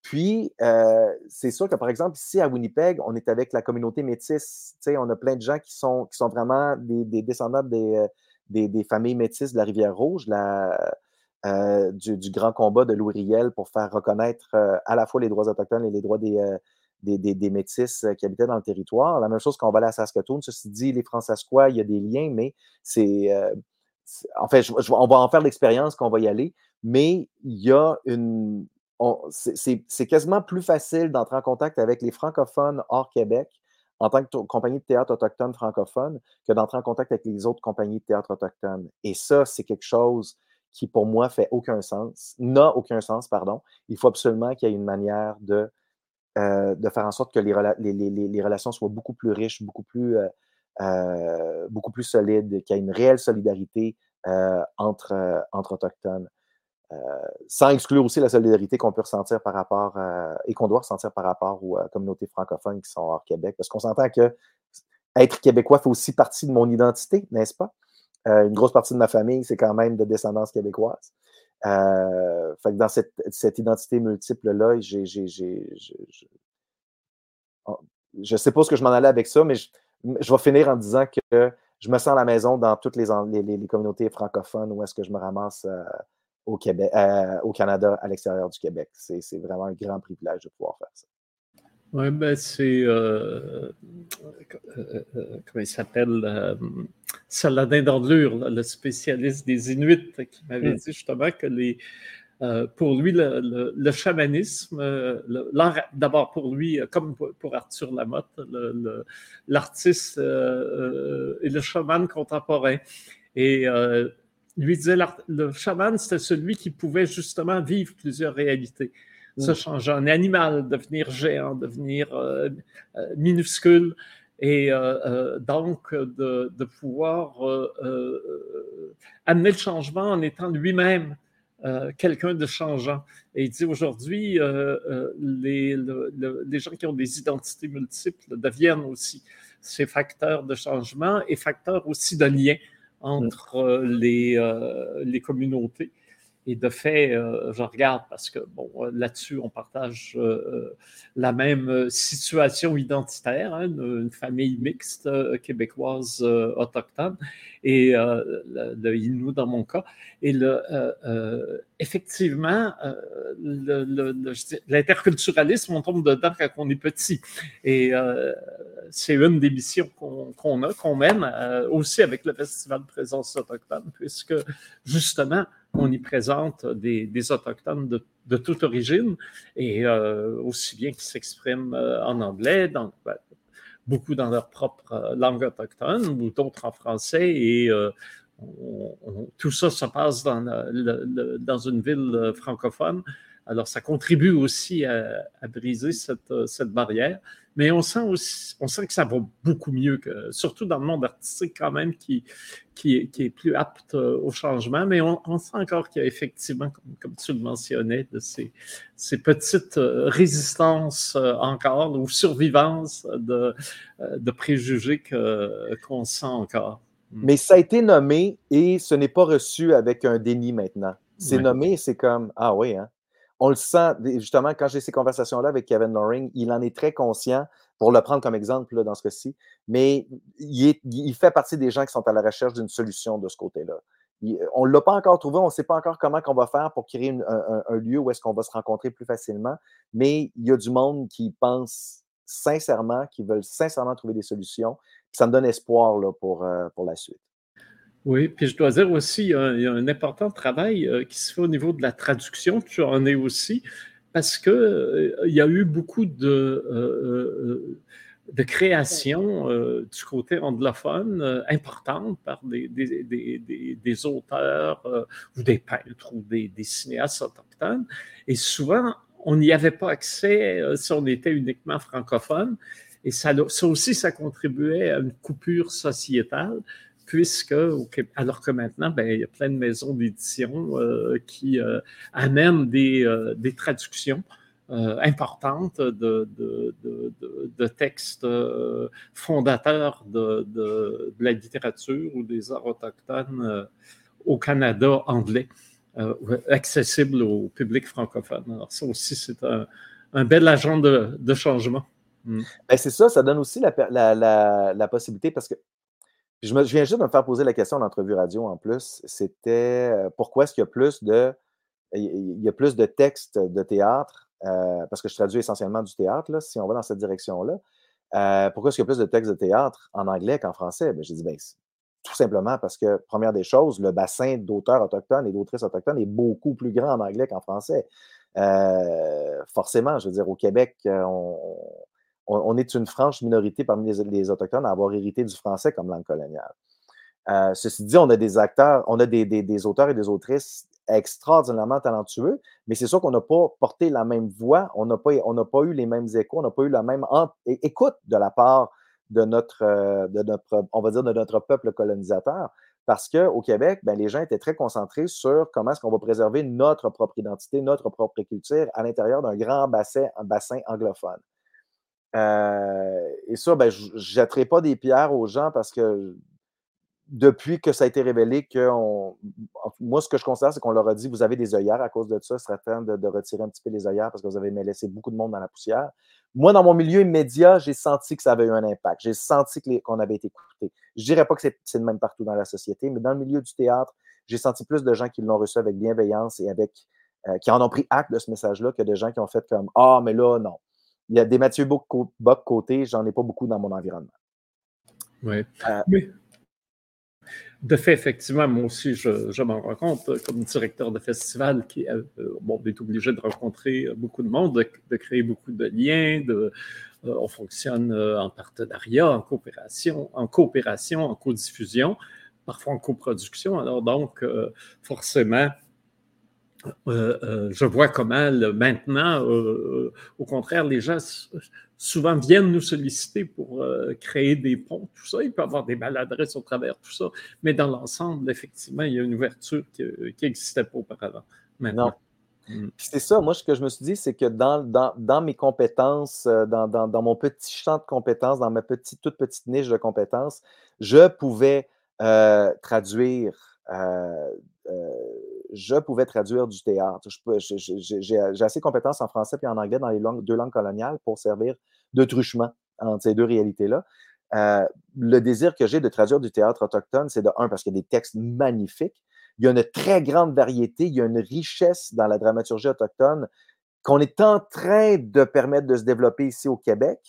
Puis, euh, c'est sûr que, par exemple, ici à Winnipeg, on est avec la communauté métisse. on a plein de gens qui sont, qui sont vraiment des, descendants euh, des, des, familles métisses de la Rivière-Rouge, euh, du, grand combat de Louis Riel pour faire reconnaître à la fois les droits autochtones et les droits des, des, métisses qui habitaient dans le territoire. La même chose qu'on va aller à Saskatoon. Ceci dit, les Françaisquois, il y a des liens, mais c'est. en fait, on va en faire l'expérience qu'on va y aller, mais il y a une, c'est quasiment plus facile d'entrer en contact avec les francophones hors Québec en tant que compagnie de théâtre autochtone francophone que d'entrer en contact avec les autres compagnies de théâtre autochtones. Et ça, c'est quelque chose qui, pour moi, fait aucun sens, n'a aucun sens, pardon. Il faut absolument qu'il y ait une manière de, euh, faire en sorte que les, relations soient beaucoup plus riches, beaucoup plus, euh, euh, beaucoup plus solides, qu'il y ait une réelle solidarité entre Autochtones. Euh, sans exclure aussi la solidarité qu'on peut ressentir par rapport euh, et qu'on doit ressentir par rapport aux euh, communautés francophones qui sont hors Québec. Parce qu'on s'entend que être québécois fait aussi partie de mon identité, n'est-ce pas? une grosse partie de ma famille, c'est quand même de descendance québécoise. fait que dans cette, identité multiple-là, j'ai, je ne sais pas ce que je m'en allais avec ça, mais je, vais finir en disant que je me sens à la maison dans toutes les, les, communautés francophones où est-ce que je me ramasse au, Québec, euh, au Canada, à l'extérieur du Québec. C'est vraiment un grand privilège de pouvoir faire ça. Oui, ben c'est. Euh, euh, comment il s'appelle Saladin d'Andlure, le spécialiste des Inuits, qui m'avait mm. dit justement que les. pour lui, le, chamanisme, d'abord pour lui, comme pour Arthur Lamotte, l'artiste et le chaman contemporain. Et lui disait le chaman, c'était celui qui pouvait justement vivre plusieurs réalités, mm. se changer en animal, devenir géant, devenir euh, euh, minuscule, et euh, donc de, pouvoir amener le changement en étant lui-même quelqu'un de changeant. Et il dit aujourd'hui, les, les, gens qui ont des identités multiples deviennent aussi ces facteurs de changement et facteurs aussi de lien entre euh, les, euh, les communautés. Et de fait, euh, je regarde parce que, bon, là-dessus, on partage la même situation identitaire, hein, une, famille mixte québécoise autochtone, et le, Innu dans mon cas. Et le, effectivement, l'interculturalisme, on tombe dedans quand on est petit. Et c'est une des missions qu'on a, qu'on mène aussi avec le Festival de présence autochtone, puisque justement, on y présente des, Autochtones de, toute origine, et euh, aussi bien qu'ils s'expriment euh, en anglais, dans, ben, beaucoup dans leur propre euh, langue autochtone, ou d'autres en français, et tout ça se passe dans une ville francophone Alors, ça contribue aussi à, briser cette, cette, barrière. Mais on sent aussi, on sent que ça va beaucoup mieux, que, surtout dans le monde artistique quand même, qui, qui, est, qui est plus apte au changement. Mais on, sent encore qu'il y a effectivement, comme, comme, tu le mentionnais, de ces, ces petites résistances encore ou survivances de, de préjugés qu'on sent encore. Mm. Mais ça a été nommé et ce n'est pas reçu avec un déni maintenant. C'est nommé, c'est comme Ah oui, hein? On le sent, justement, quand j'ai ces conversations-là avec Kevin Loring, il en est très conscient, pour le prendre comme exemple dans ce cas-ci, mais il, fait partie des gens qui sont à la recherche d'une solution de ce côté-là. on ne l'a pas encore trouvé, on ne sait pas encore comment on va faire pour créer un, un, lieu où est-ce qu'on va se rencontrer plus facilement, mais il y a du monde qui pense sincèrement, qui veulent sincèrement trouver des solutions ça me donne espoir là, pour, euh, pour la suite. Oui, puis je dois dire aussi, il y a un, important travail euh, qui se fait au niveau de la traduction, tu en es aussi, parce qu'il euh, il y a eu beaucoup de, de créations du côté anglophone importantes par des, des, des, des auteurs ou des peintres ou des, cinéastes autochtones. Et souvent, on n'y avait pas accès si on était uniquement francophone. Et ça, aussi, ça contribuait à une coupure sociétale, puisque, alors que maintenant, ben, il y a plein de maisons d'édition euh, qui euh, amènent des, euh, des traductions importantes de, de, de, textes fondateurs de, la littérature ou des arts autochtones au Canada anglais, accessibles au public francophone. Alors ça aussi, c'est un, un bel agent de changement. Mm. Ben, c'est ça, ça donne aussi la, possibilité parce que je, viens juste de me faire poser la question en entrevue radio en plus. C'était euh, pourquoi est-ce qu'il y a plus de il y a plus de textes de théâtre, euh, parce que je traduis essentiellement du théâtre, là, si on va dans cette direction-là. Euh, pourquoi est-ce qu'il y a plus de textes de théâtre en anglais qu'en français? Ben, J'ai dit, ben, tout simplement parce que, première des choses, le bassin d'auteurs autochtones et d'autrices autochtones est beaucoup plus grand en anglais qu'en français. forcément, je veux dire, au Québec, on, on, est une franche minorité parmi les, Autochtones à avoir hérité du français comme langue coloniale. Euh, ceci dit, on a des acteurs, on a des, auteurs et des autrices extraordinairement talentueux, mais c'est sûr qu'on n'a pas porté la même voix, on n'a pas, eu les mêmes échos, on n'a pas eu la même écoute de la part de notre, euh, de notre, peuple colonisateur. Parce qu'au Québec, ben, les gens étaient très concentrés sur comment est-ce qu'on va préserver notre propre identité, notre propre culture à l'intérieur d'un grand bassin anglophone. Euh, et ça, ben, je ne jetterai pas des pierres aux gens parce que depuis que ça a été révélé que moi, ce que je considère, c'est qu'on leur a dit vous avez des œillères à cause de ça, ce serait temps de, retirer un petit peu les œillères parce que vous avez laissé beaucoup de monde dans la poussière. Moi, dans mon milieu immédiat, j'ai senti que ça avait eu un impact. J'ai senti qu'on avait été écouté. Je ne dirais pas que c'est le même partout dans la société, mais dans le milieu du théâtre, j'ai senti plus de gens qui l'ont reçu avec bienveillance et avec euh, qui en ont pris acte de ce message-là que de gens qui ont fait comme Ah, mais là, non il y a des Mathieu Bock côté, j'en ai pas beaucoup dans mon environnement. Oui. Euh, de fait, effectivement, moi aussi, je, m'en rends compte, comme directeur de festival, qui euh, bon, est obligé de rencontrer beaucoup de monde, de, créer beaucoup de liens, de, euh, on fonctionne en partenariat, en coopération, en coopération, en co-diffusion, parfois en coproduction. Alors donc, forcément, euh, euh, je vois comment maintenant, euh, au contraire, les gens souvent viennent nous solliciter pour créer des ponts, tout ça. Il peut y avoir des maladresses au travers tout ça, mais dans l'ensemble, effectivement, il y a une ouverture qui n'existait pas auparavant. Maintenant. Non. Mm. C'est ça, moi, ce que je me suis dit, c'est que dans, dans, mes compétences, dans, dans, mon petit champ de compétences, dans ma petite, toute petite niche de compétences, je pouvais traduire je pouvais traduire du théâtre. J'ai assez de compétences en français et en anglais dans les deux langues coloniales pour servir de truchement entre ces deux réalités-là. Euh, le désir que j'ai de traduire du théâtre autochtone, c'est de un, parce qu'il y a des textes magnifiques. Il y a une très grande variété, il y a une richesse dans la dramaturgie autochtone qu'on est en train de permettre de se développer ici au Québec.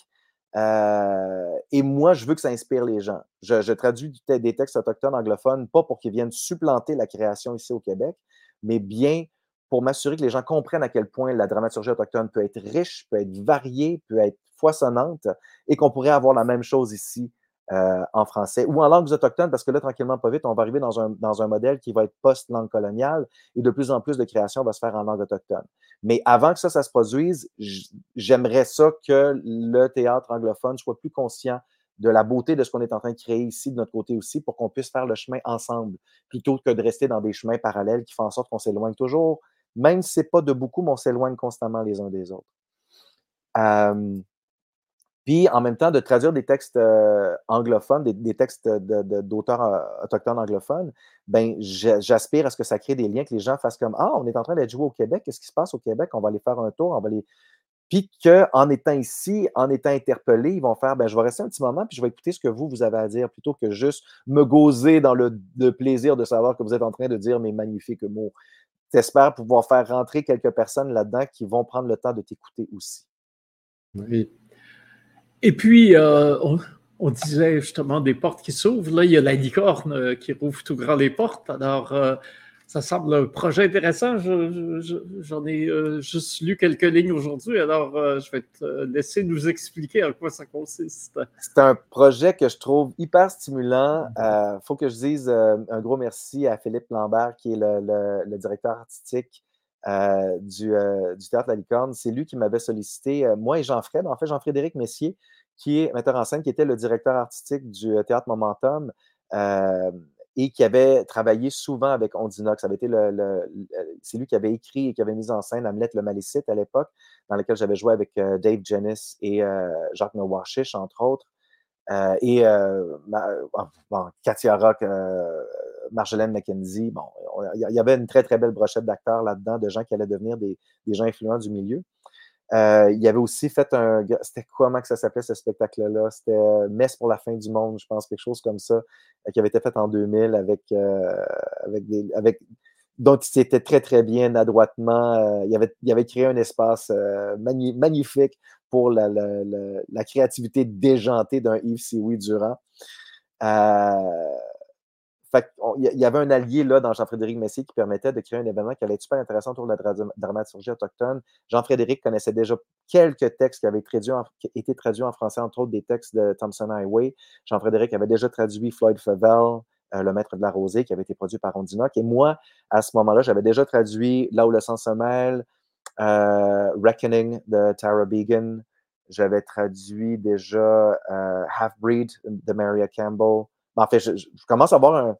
Euh, et moi, je veux que ça inspire les gens. Je, traduis des textes autochtones anglophones, pas pour qu'ils viennent supplanter la création ici au Québec, mais bien pour m'assurer que les gens comprennent à quel point la dramaturgie autochtone peut être riche, peut être variée, peut être foisonnante, et qu'on pourrait avoir la même chose ici euh, en français ou en langues autochtones, parce que là, tranquillement, pas vite, on va arriver dans un, dans un modèle qui va être post-langue coloniale et de plus en plus de création va se faire en langue autochtone. Mais avant que ça, ça se produise, j'aimerais ça que le théâtre anglophone soit plus conscient de la beauté de ce qu'on est en train de créer ici, de notre côté aussi, pour qu'on puisse faire le chemin ensemble, plutôt que de rester dans des chemins parallèles qui font en sorte qu'on s'éloigne toujours, même si ce n'est pas de beaucoup, mais on s'éloigne constamment les uns des autres. Euh, puis en même temps, de traduire des textes euh, anglophones, des, textes d'auteurs euh, autochtones anglophones, ben, j'aspire à ce que ça crée des liens, que les gens fassent comme Ah, on est en train d'être joué au Québec, qu'est-ce qui se passe au Québec? On va aller faire un tour, on va aller. Puis qu'en étant ici, en étant interpellés, ils vont faire ben, je vais rester un petit moment, puis je vais écouter ce que vous, vous avez à dire, plutôt que juste me gozer dans le, le plaisir de savoir que vous êtes en train de dire mes magnifiques mots. J'espère pouvoir faire rentrer quelques personnes là-dedans qui vont prendre le temps de t'écouter aussi. Oui. Et puis, euh, on, disait justement des portes qui s'ouvrent. Là, il y a la licorne euh, qui rouvre tout grand les portes. Alors, euh, ça semble un projet intéressant. J'en ai juste lu quelques lignes aujourd'hui. Alors, je vais te laisser nous expliquer en quoi ça consiste. C'est un projet que je trouve hyper stimulant. Il faut que je dise un gros merci à Philippe Lambert, qui est le, directeur artistique du, du, Théâtre La Licorne. C'est lui qui m'avait sollicité, moi et Jean-Fred, en fait, Jean-Frédéric Messier, qui est metteur en scène, qui était le directeur artistique du euh, Théâtre Momentum euh, et qui avait travaillé souvent avec Ondinox. Le, c'est lui qui avait écrit et qui avait mis en scène Hamlet le Malécite à l'époque, dans lequel j'avais joué avec euh, Dave Jennis et Jacques Nowashish, entre autres. et Katia Rock, Marjolaine McKenzie. Bon, il y avait une très, très belle brochette d'acteurs là-dedans, de gens qui allaient devenir des, gens influents du milieu. Euh, il avait aussi fait un. C'était comment que ça s'appelait ce spectacle-là? C'était euh, Messe pour la fin du monde, je pense, quelque chose comme ça, euh, qui avait été fait en 2000 avec, avec des. Avec, dont il s'était très, très bien adroitement. il, avait, il créé un espace magnifique pour la, la, la, créativité déjantée d'un Yves Sioui Durand. Il y avait un allié là dans Jean-Frédéric Messier qui permettait de créer un événement qui allait être super intéressant autour de la dramaturgie autochtone. Jean-Frédéric connaissait déjà quelques textes qui avaient été traduits en français, entre autres des textes de Thompson Highway. Jean-Frédéric avait déjà traduit Floyd Favel, euh, Le Maître de la Rosée, qui avait été produit par Ondinoc. Et moi, à ce moment-là, j'avais déjà traduit Là où le sang se mêle, euh, Reckoning de Tara Began. J'avais traduit déjà euh, Half Breed de Maria Campbell. Ben, en fait, je, commence à avoir un.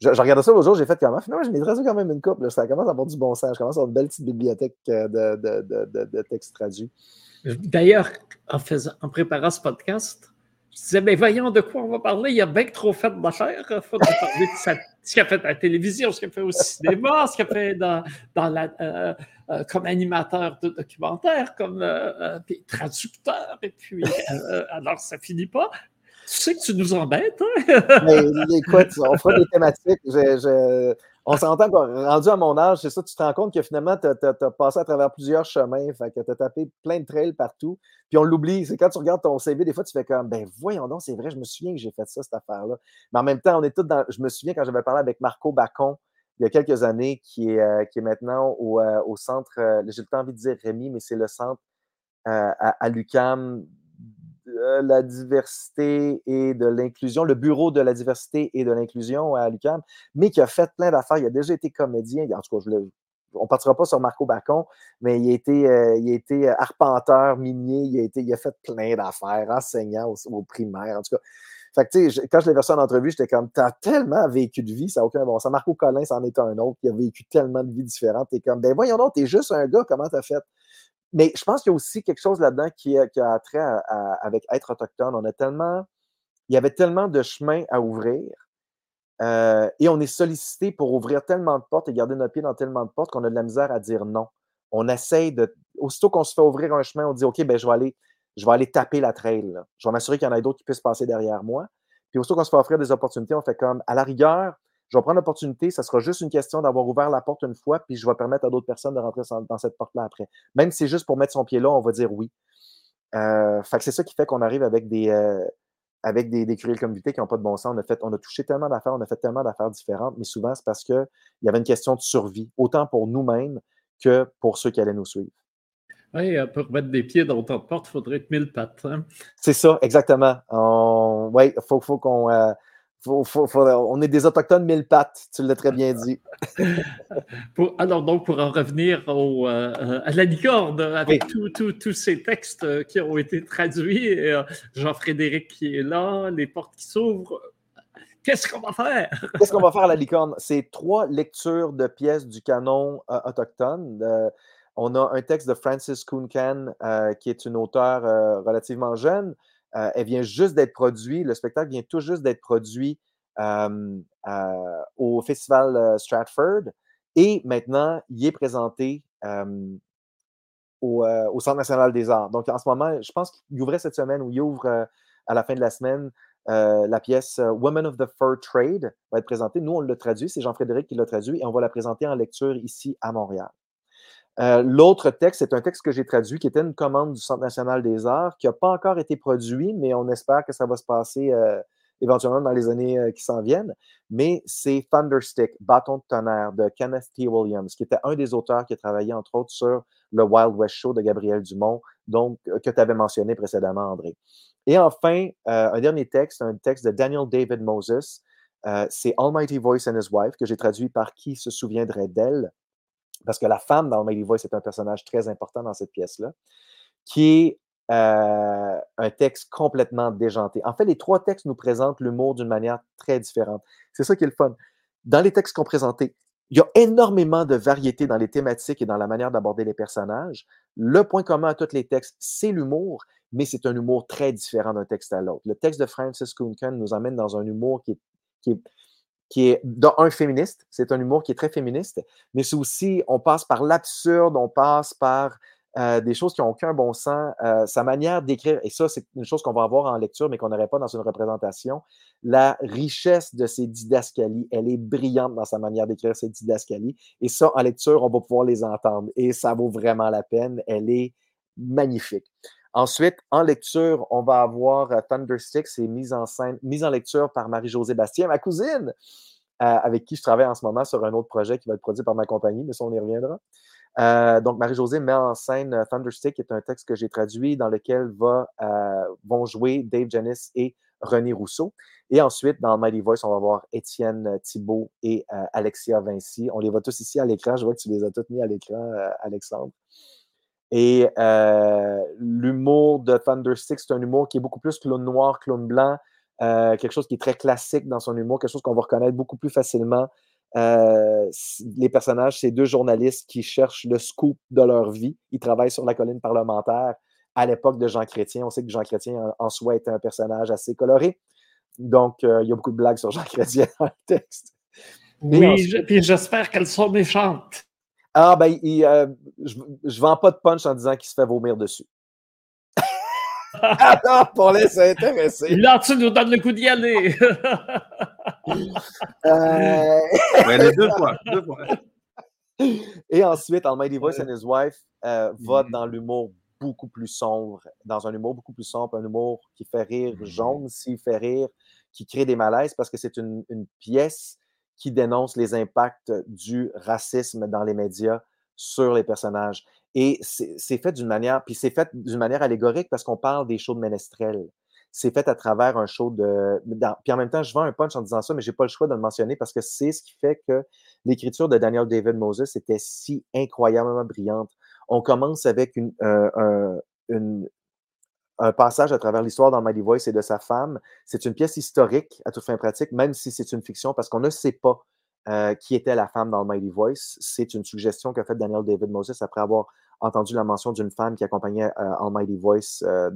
Je, regardais ça l'autre jour, j'ai fait comment? Finalement, je traduit quand même une coupe. Ça commence à avoir du bon sens. Je commence à avoir une belle petite bibliothèque euh, de, de, de, textes traduits. D'ailleurs, en, en préparant ce podcast, je disais, mais voyons de quoi on va parler? Il y a bien trop fait d'affaires. Il faut de ce qu'il a fait à la télévision, ce qu'il a fait au cinéma, ce qu'il a fait dans, dans la, euh, euh, comme animateur de documentaire, comme traducteur. Et puis, alors, ça finit pas. Tu sais que tu nous embêtes, hein? Mais écoute, on fera des thématiques. on s'entend rendu à mon âge, c'est ça, tu te rends compte que finalement, tu as, passé à travers plusieurs chemins, que tu as tapé plein de trails partout, puis on l'oublie. C'est quand tu regardes ton CV, des fois, tu fais comme, ben voyons donc, c'est vrai, je me souviens que j'ai fait ça, cette affaire-là. Mais en même temps, on est tous dans. Je me souviens quand j'avais parlé avec Marco Bacon il y a quelques années, qui est, euh, qui est maintenant au, euh, centre, euh, j'ai le temps envie de dire Rémi, mais c'est le centre à l'UCAM la diversité et de l'inclusion, le bureau de la diversité et de l'inclusion à l'UQAM, mais qui a fait plein d'affaires. Il a déjà été comédien. En tout cas, on ne partira pas sur Marco Bacon, mais il a été, euh, été arpenteur, minier, il a, fait plein d'affaires, enseignant au, primaire, en tout cas. Fait que, quand je l'ai vu en entrevue, j'étais comme, t'as tellement vécu de vie, ça n'a aucun bon sens. Marco Collin, c'en est un autre, qui a vécu tellement de vies différentes. T'es comme, ben voyons donc, t'es juste un gars, comment t'as fait? Mais je pense qu'il y a aussi quelque chose là-dedans qui, a trait avec être autochtone. On a tellement, il y avait tellement de chemins à ouvrir euh, et on est sollicité pour ouvrir tellement de portes et garder notre pied dans tellement de portes qu'on a de la misère à dire non. On essaye de, aussitôt qu'on se fait ouvrir un chemin, on dit OK, ben je vais aller, je vais aller taper la trail. Je vais m'assurer qu'il y en a d'autres qui puissent passer derrière moi. Puis aussitôt qu'on se fait offrir des opportunités, on fait comme à la rigueur, je vais prendre l'opportunité, ça sera juste une question d'avoir ouvert la porte une fois, puis je vais permettre à d'autres personnes de rentrer dans cette porte-là après. Même si c'est juste pour mettre son pied là, on va dire oui. Euh, fait que c'est ça qui fait qu'on arrive avec des, euh, avec des, des de communauté qui n'ont pas de bon sens. On a, fait, on a touché tellement d'affaires, on a fait tellement d'affaires différentes, mais souvent, c'est parce qu'il y avait une question de survie, autant pour nous-mêmes que pour ceux qui allaient nous suivre. Oui, pour mettre des pieds dans ton porte, il faudrait être mille pattes. Hein? C'est ça, exactement. Oui, il faut, faut qu'on on est des autochtones mille pattes, tu l'as très bien dit. *laughs* alors, donc, pour en revenir euh, à la licorne, avec tous ces textes euh, qui ont été traduits, euh, Jean-Frédéric qui est là, les portes qui s'ouvrent, qu'est-ce qu'on va faire? *laughs* qu'est-ce qu'on va faire à la licorne? C'est trois lectures de pièces du canon autochtone. on a un texte de Francis Kunkan, qui est une auteure relativement jeune. Euh, elle vient juste d'être produite, le spectacle vient tout juste d'être produit au Festival euh, Stratford et maintenant, il est présenté au, euh, Centre national des arts. Donc, en ce moment, je pense qu'il ouvrait cette semaine ou il ouvre à la fin de la semaine la pièce Women of the Fur Trade va être présentée. Nous, on l'a traduit, c'est Jean-Frédéric qui l'a traduit et on va la présenter en lecture ici à Montréal. Euh, l'autre texte, c'est un texte que j'ai traduit qui était une commande du Centre national des arts qui n'a pas encore été produit, mais on espère que ça va se passer euh, éventuellement dans les années euh, qui s'en viennent. Mais c'est Thunderstick, Bâton de tonnerre de Kenneth T. Williams, qui était un des auteurs qui a travaillé entre autres sur le Wild West Show de Gabriel Dumont, donc que tu avais mentionné précédemment, André. Et enfin, un dernier texte, un texte de Daniel David Moses, c'est Almighty Voice and His Wife, que j'ai traduit par Qui se souviendrait d'elle? Parce que la femme dans Mighty Voice est un personnage très important dans cette pièce-là, qui est euh, un texte complètement déjanté. En fait, les trois textes nous présentent l'humour d'une manière très différente. C'est ça qui est le fun. Dans les textes qu'on présentait, il y a énormément de variété dans les thématiques et dans la manière d'aborder les personnages. Le point commun à tous les textes, c'est l'humour, mais c'est un humour très différent d'un texte à l'autre. Le texte de Francis Kunken nous emmène dans un humour qui est d'un un féministe, c'est un humour qui est très féministe, mais c'est aussi, on passe par l'absurde, on passe par euh, des choses qui n'ont aucun bon sens. Euh, sa manière d'écrire, et ça, c'est une chose qu'on va avoir en lecture, mais qu'on n'aurait pas dans une représentation, la richesse de ses didascalies, elle est brillante dans sa manière d'écrire ses didascalies, et ça, en lecture, on va pouvoir les entendre, et ça vaut vraiment la peine, elle est magnifique. Ensuite, en lecture, on va avoir euh, Thunderstick, c'est mise en scène, lecture par Marie-Josée Bastien, ma cousine, euh, avec qui je travaille en ce moment sur un autre projet qui va être produit par ma compagnie, mais ça, on y reviendra. Euh, donc, Marie-Josée met en scène Thunderstick, qui est un texte que j'ai traduit, dans lequel vont jouer Dave Janis et René Rousseau. Et ensuite, dans Mighty Voice, on va voir Étienne Thibault et Alexia Vinci. On les voit tous ici à l'écran. Je vois que tu les as tous mis à l'écran, Alexandre. Et euh, l'humour de Thunderstick, c'est un humour qui est beaucoup plus clown noir, clown blanc, euh, quelque chose qui est très classique dans son humour, quelque chose qu'on va reconnaître beaucoup plus facilement. Euh, les personnages, c'est deux journalistes qui cherchent le scoop de leur vie. Ils travaillent sur la colline parlementaire à l'époque de Jean Chrétien. On sait que Jean Chrétien en, soi était un personnage assez coloré. Donc, il y a beaucoup de blagues sur Jean Chrétien dans le texte. oui, puis j'espère qu'elles sont méchantes. Ah, ben, euh, je ne vends pas de punch en disant qu'il se fait vomir dessus. *laughs* Alors, pour laisser intéresser. Là, tu nous donnes le coup d'y aller. euh... *laughs* les deux fois. Deux fois. Et ensuite, Almighty Voice and His Wife euh, va mm-hmm. dans l'humour beaucoup plus sombre, dans un humour beaucoup plus sombre, un humour qui fait rire mm-hmm. jaune, s'il fait rire, qui crée des malaises parce que c'est une, une, pièce qui dénonce les impacts du racisme dans les médias sur les personnages. Et c'est fait d'une manière, puis c'est fait d'une manière allégorique parce qu'on parle des shows de ménestrel. C'est fait à travers un show de. puis en même temps, je vends un punch en disant ça, mais je n'ai pas le choix de le mentionner parce que c'est ce qui fait que l'écriture de Daniel David Moses était si incroyablement brillante. On commence avec une, une, un passage à travers l'histoire dans Mighty Voice et de sa femme. C'est une pièce historique à toute fin pratique, même si c'est une fiction, parce qu'on ne sait pas euh, qui était la femme dans Mighty Voice. C'est une suggestion qu'a faite Daniel David Moses après avoir entendu la mention d'une femme qui accompagnait euh, Almighty Voice euh,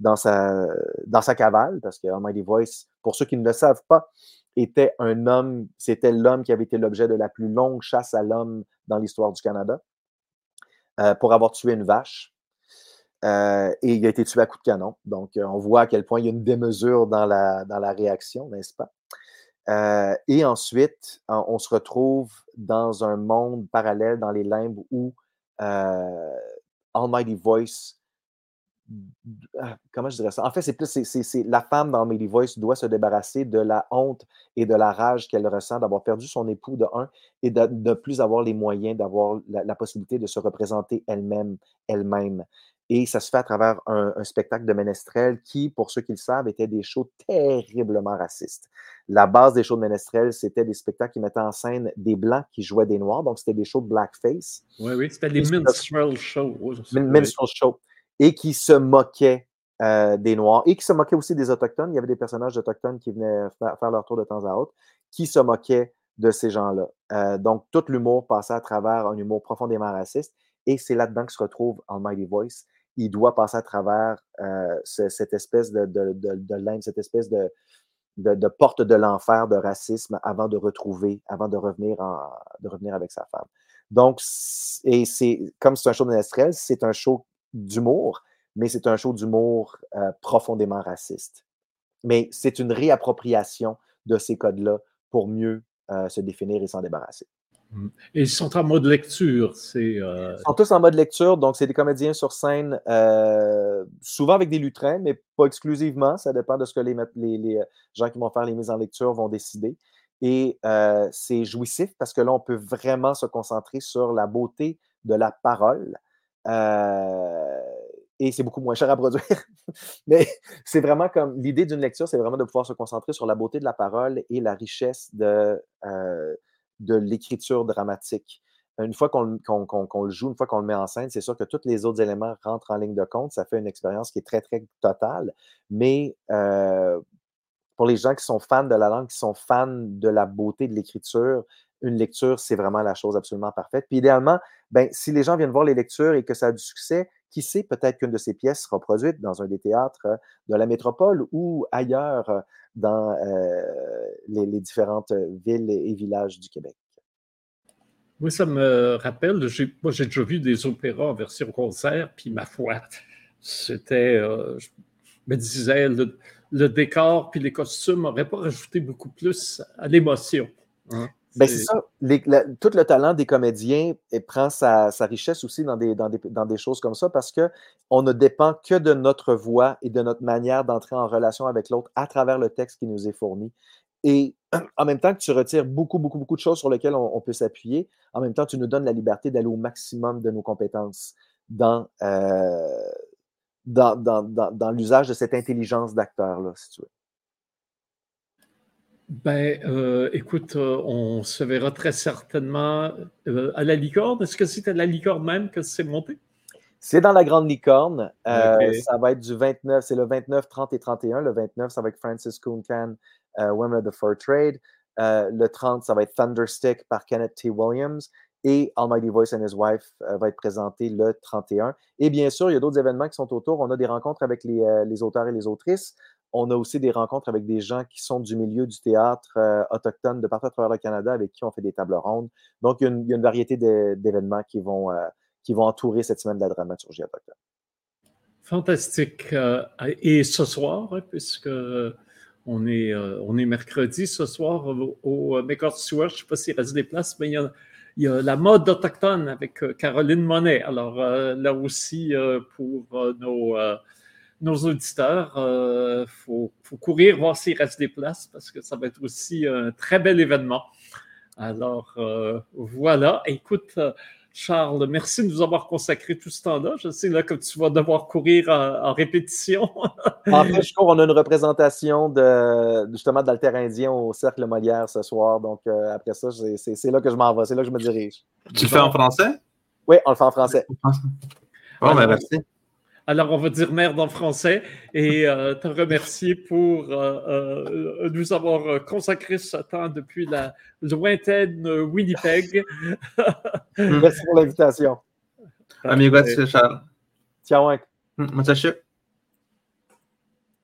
dans, sa, cavale, parce que Almighty Voice, pour ceux qui ne le savent pas, était un homme, c'était l'homme qui avait été l'objet de la plus longue chasse à l'homme dans l'histoire du Canada, pour avoir tué une vache. Euh, et il a été tué à coup de canon. Donc, euh, on voit à quel point il y a une démesure dans la, dans la réaction, n'est-ce pas? Euh, et ensuite, on se retrouve dans un monde parallèle dans les limbes où Almighty Voice ah, comment je dirais ça? En fait, c'est plus c'est, la femme dans Mady Voice doit se débarrasser de la honte et de la rage qu'elle ressent d'avoir perdu son époux de un et de ne plus avoir les moyens d'avoir la, possibilité de se représenter elle-même, elle-même. Et ça se fait à travers un, spectacle de ménestrel qui, pour ceux qui le savent, était des shows terriblement racistes. La base des shows de ménestrel, c'était des spectacles qui mettaient en scène des Blancs qui jouaient des Noirs, donc c'était des shows de blackface. Oui, oui, c'était des minstrel shows. Minstrel shows et qui se moquait euh, des Noirs et qui se moquait aussi des Autochtones. Il y avait des personnages autochtones qui venaient faire, leur tour de temps à autre, qui se moquaient de ces gens-là. Euh, donc, tout l'humour passait à travers un humour profondément raciste et c'est là-dedans que se retrouve Almighty Voice. Il doit passer à travers euh, cette espèce de, de, de, cette espèce de, de, porte de l'enfer de racisme avant de retrouver, avant de revenir, de revenir avec sa femme. Donc, et c'est comme c'est un show de c'est un show d'humour, mais c'est un show d'humour euh, profondément raciste. Mais c'est une réappropriation de ces codes-là pour mieux euh, se définir et s'en débarrasser. Et ils sont en mode lecture. Euh, ils sont tous en mode lecture, donc c'est des comédiens sur scène, souvent avec des lutrins, mais pas exclusivement. Ça dépend de ce que les, les, gens qui vont faire les mises en lecture vont décider. Et c'est jouissif parce que là, on peut vraiment se concentrer sur la beauté de la parole, euh, et c'est beaucoup moins cher à produire. *laughs* Mais c'est vraiment comme l'idée d'une lecture, c'est vraiment de pouvoir se concentrer sur la beauté de la parole et la richesse de, euh, de l'écriture dramatique. Une fois qu'on le joue, une fois qu'on le met en scène, c'est sûr que tous les autres éléments rentrent en ligne de compte. Ça fait une expérience qui est très, très totale. Mais euh, pour les gens qui sont fans de la langue, qui sont fans de la beauté de l'écriture, une lecture, c'est vraiment la chose absolument parfaite. Puis idéalement, ben, si les gens viennent voir les lectures et que ça a du succès, qui sait, peut-être qu'une de ces pièces sera produite dans un des théâtres euh, de la métropole ou ailleurs euh, dans euh, les, différentes villes et villages du Québec. Oui, ça me rappelle, moi j'ai déjà vu des opéras en version concert, puis ma foi, c'était, je me disais, le, décor puis les costumes n'auraient pas rajouté beaucoup plus à l'émotion. Hein. Ben, c'est ça. tout le talent des comédiens prend sa, richesse aussi dans des, dans, des, choses comme ça parce qu'on ne dépend que de notre voix et de notre manière d'entrer en relation avec l'autre à travers le texte qui nous est fourni. Et *clears throat* en même temps que tu retires beaucoup, beaucoup, beaucoup de choses sur lesquelles on, peut s'appuyer, en même temps, tu nous donnes la liberté d'aller au maximum de nos compétences dans, euh, dans, dans, dans l'usage de cette intelligence d'acteur-là, si tu veux. Ben, euh, écoute, euh, on se verra très certainement euh, à la licorne. Est-ce que c'est à la licorne même que c'est monté? C'est dans la grande licorne. Ça va être du 29, c'est le 29, 30 et 31. Le 29, ça va être Francis Cooncan, Women of the Fur Trade. le 30, ça va être Thunderstick par Kenneth T. Williams. Et Almighty Voice and His Wife va être présenté le 31. Et bien sûr, il y a d'autres événements qui sont autour. On a des rencontres avec les, les auteurs et les autrices on a aussi des rencontres avec des gens qui sont du milieu du théâtre euh, autochtone de partout à travers le Canada avec qui on fait des tables rondes. Donc, il y a une, variété d'événements qui, vont euh, qui vont entourer cette semaine de la dramaturgie autochtone. Fantastique. Euh, et ce soir, hein, puisque on est, on est mercredi ce soir au, au Stewart, je ne sais pas s'il reste des places, mais il y a, la mode autochtone avec Caroline Monet. Alors là aussi, pour nos nos auditeurs. Il euh, faut, courir voir s'il reste des places parce que ça va être aussi un très bel événement. Alors euh, voilà, écoute. Charles, merci de nous avoir consacré tout ce temps-là. Je sais là que tu vas devoir courir en, répétition. en fait, je cours, on a une représentation de, justement d'Altérindien au Cercle Molière ce soir. Donc, euh, après ça, c'est là que je m'en vais, c'est là que je me dirige. Tu le fais en français? Oui, on le fait en français. Bon, ben, merci. Alors, on va dire merde en français et euh, te remercier pour euh, euh, nous avoir consacré ce temps depuis la lointaine Winnipeg. Merci pour l'invitation. Amigo, Charles. Ciao. Muchas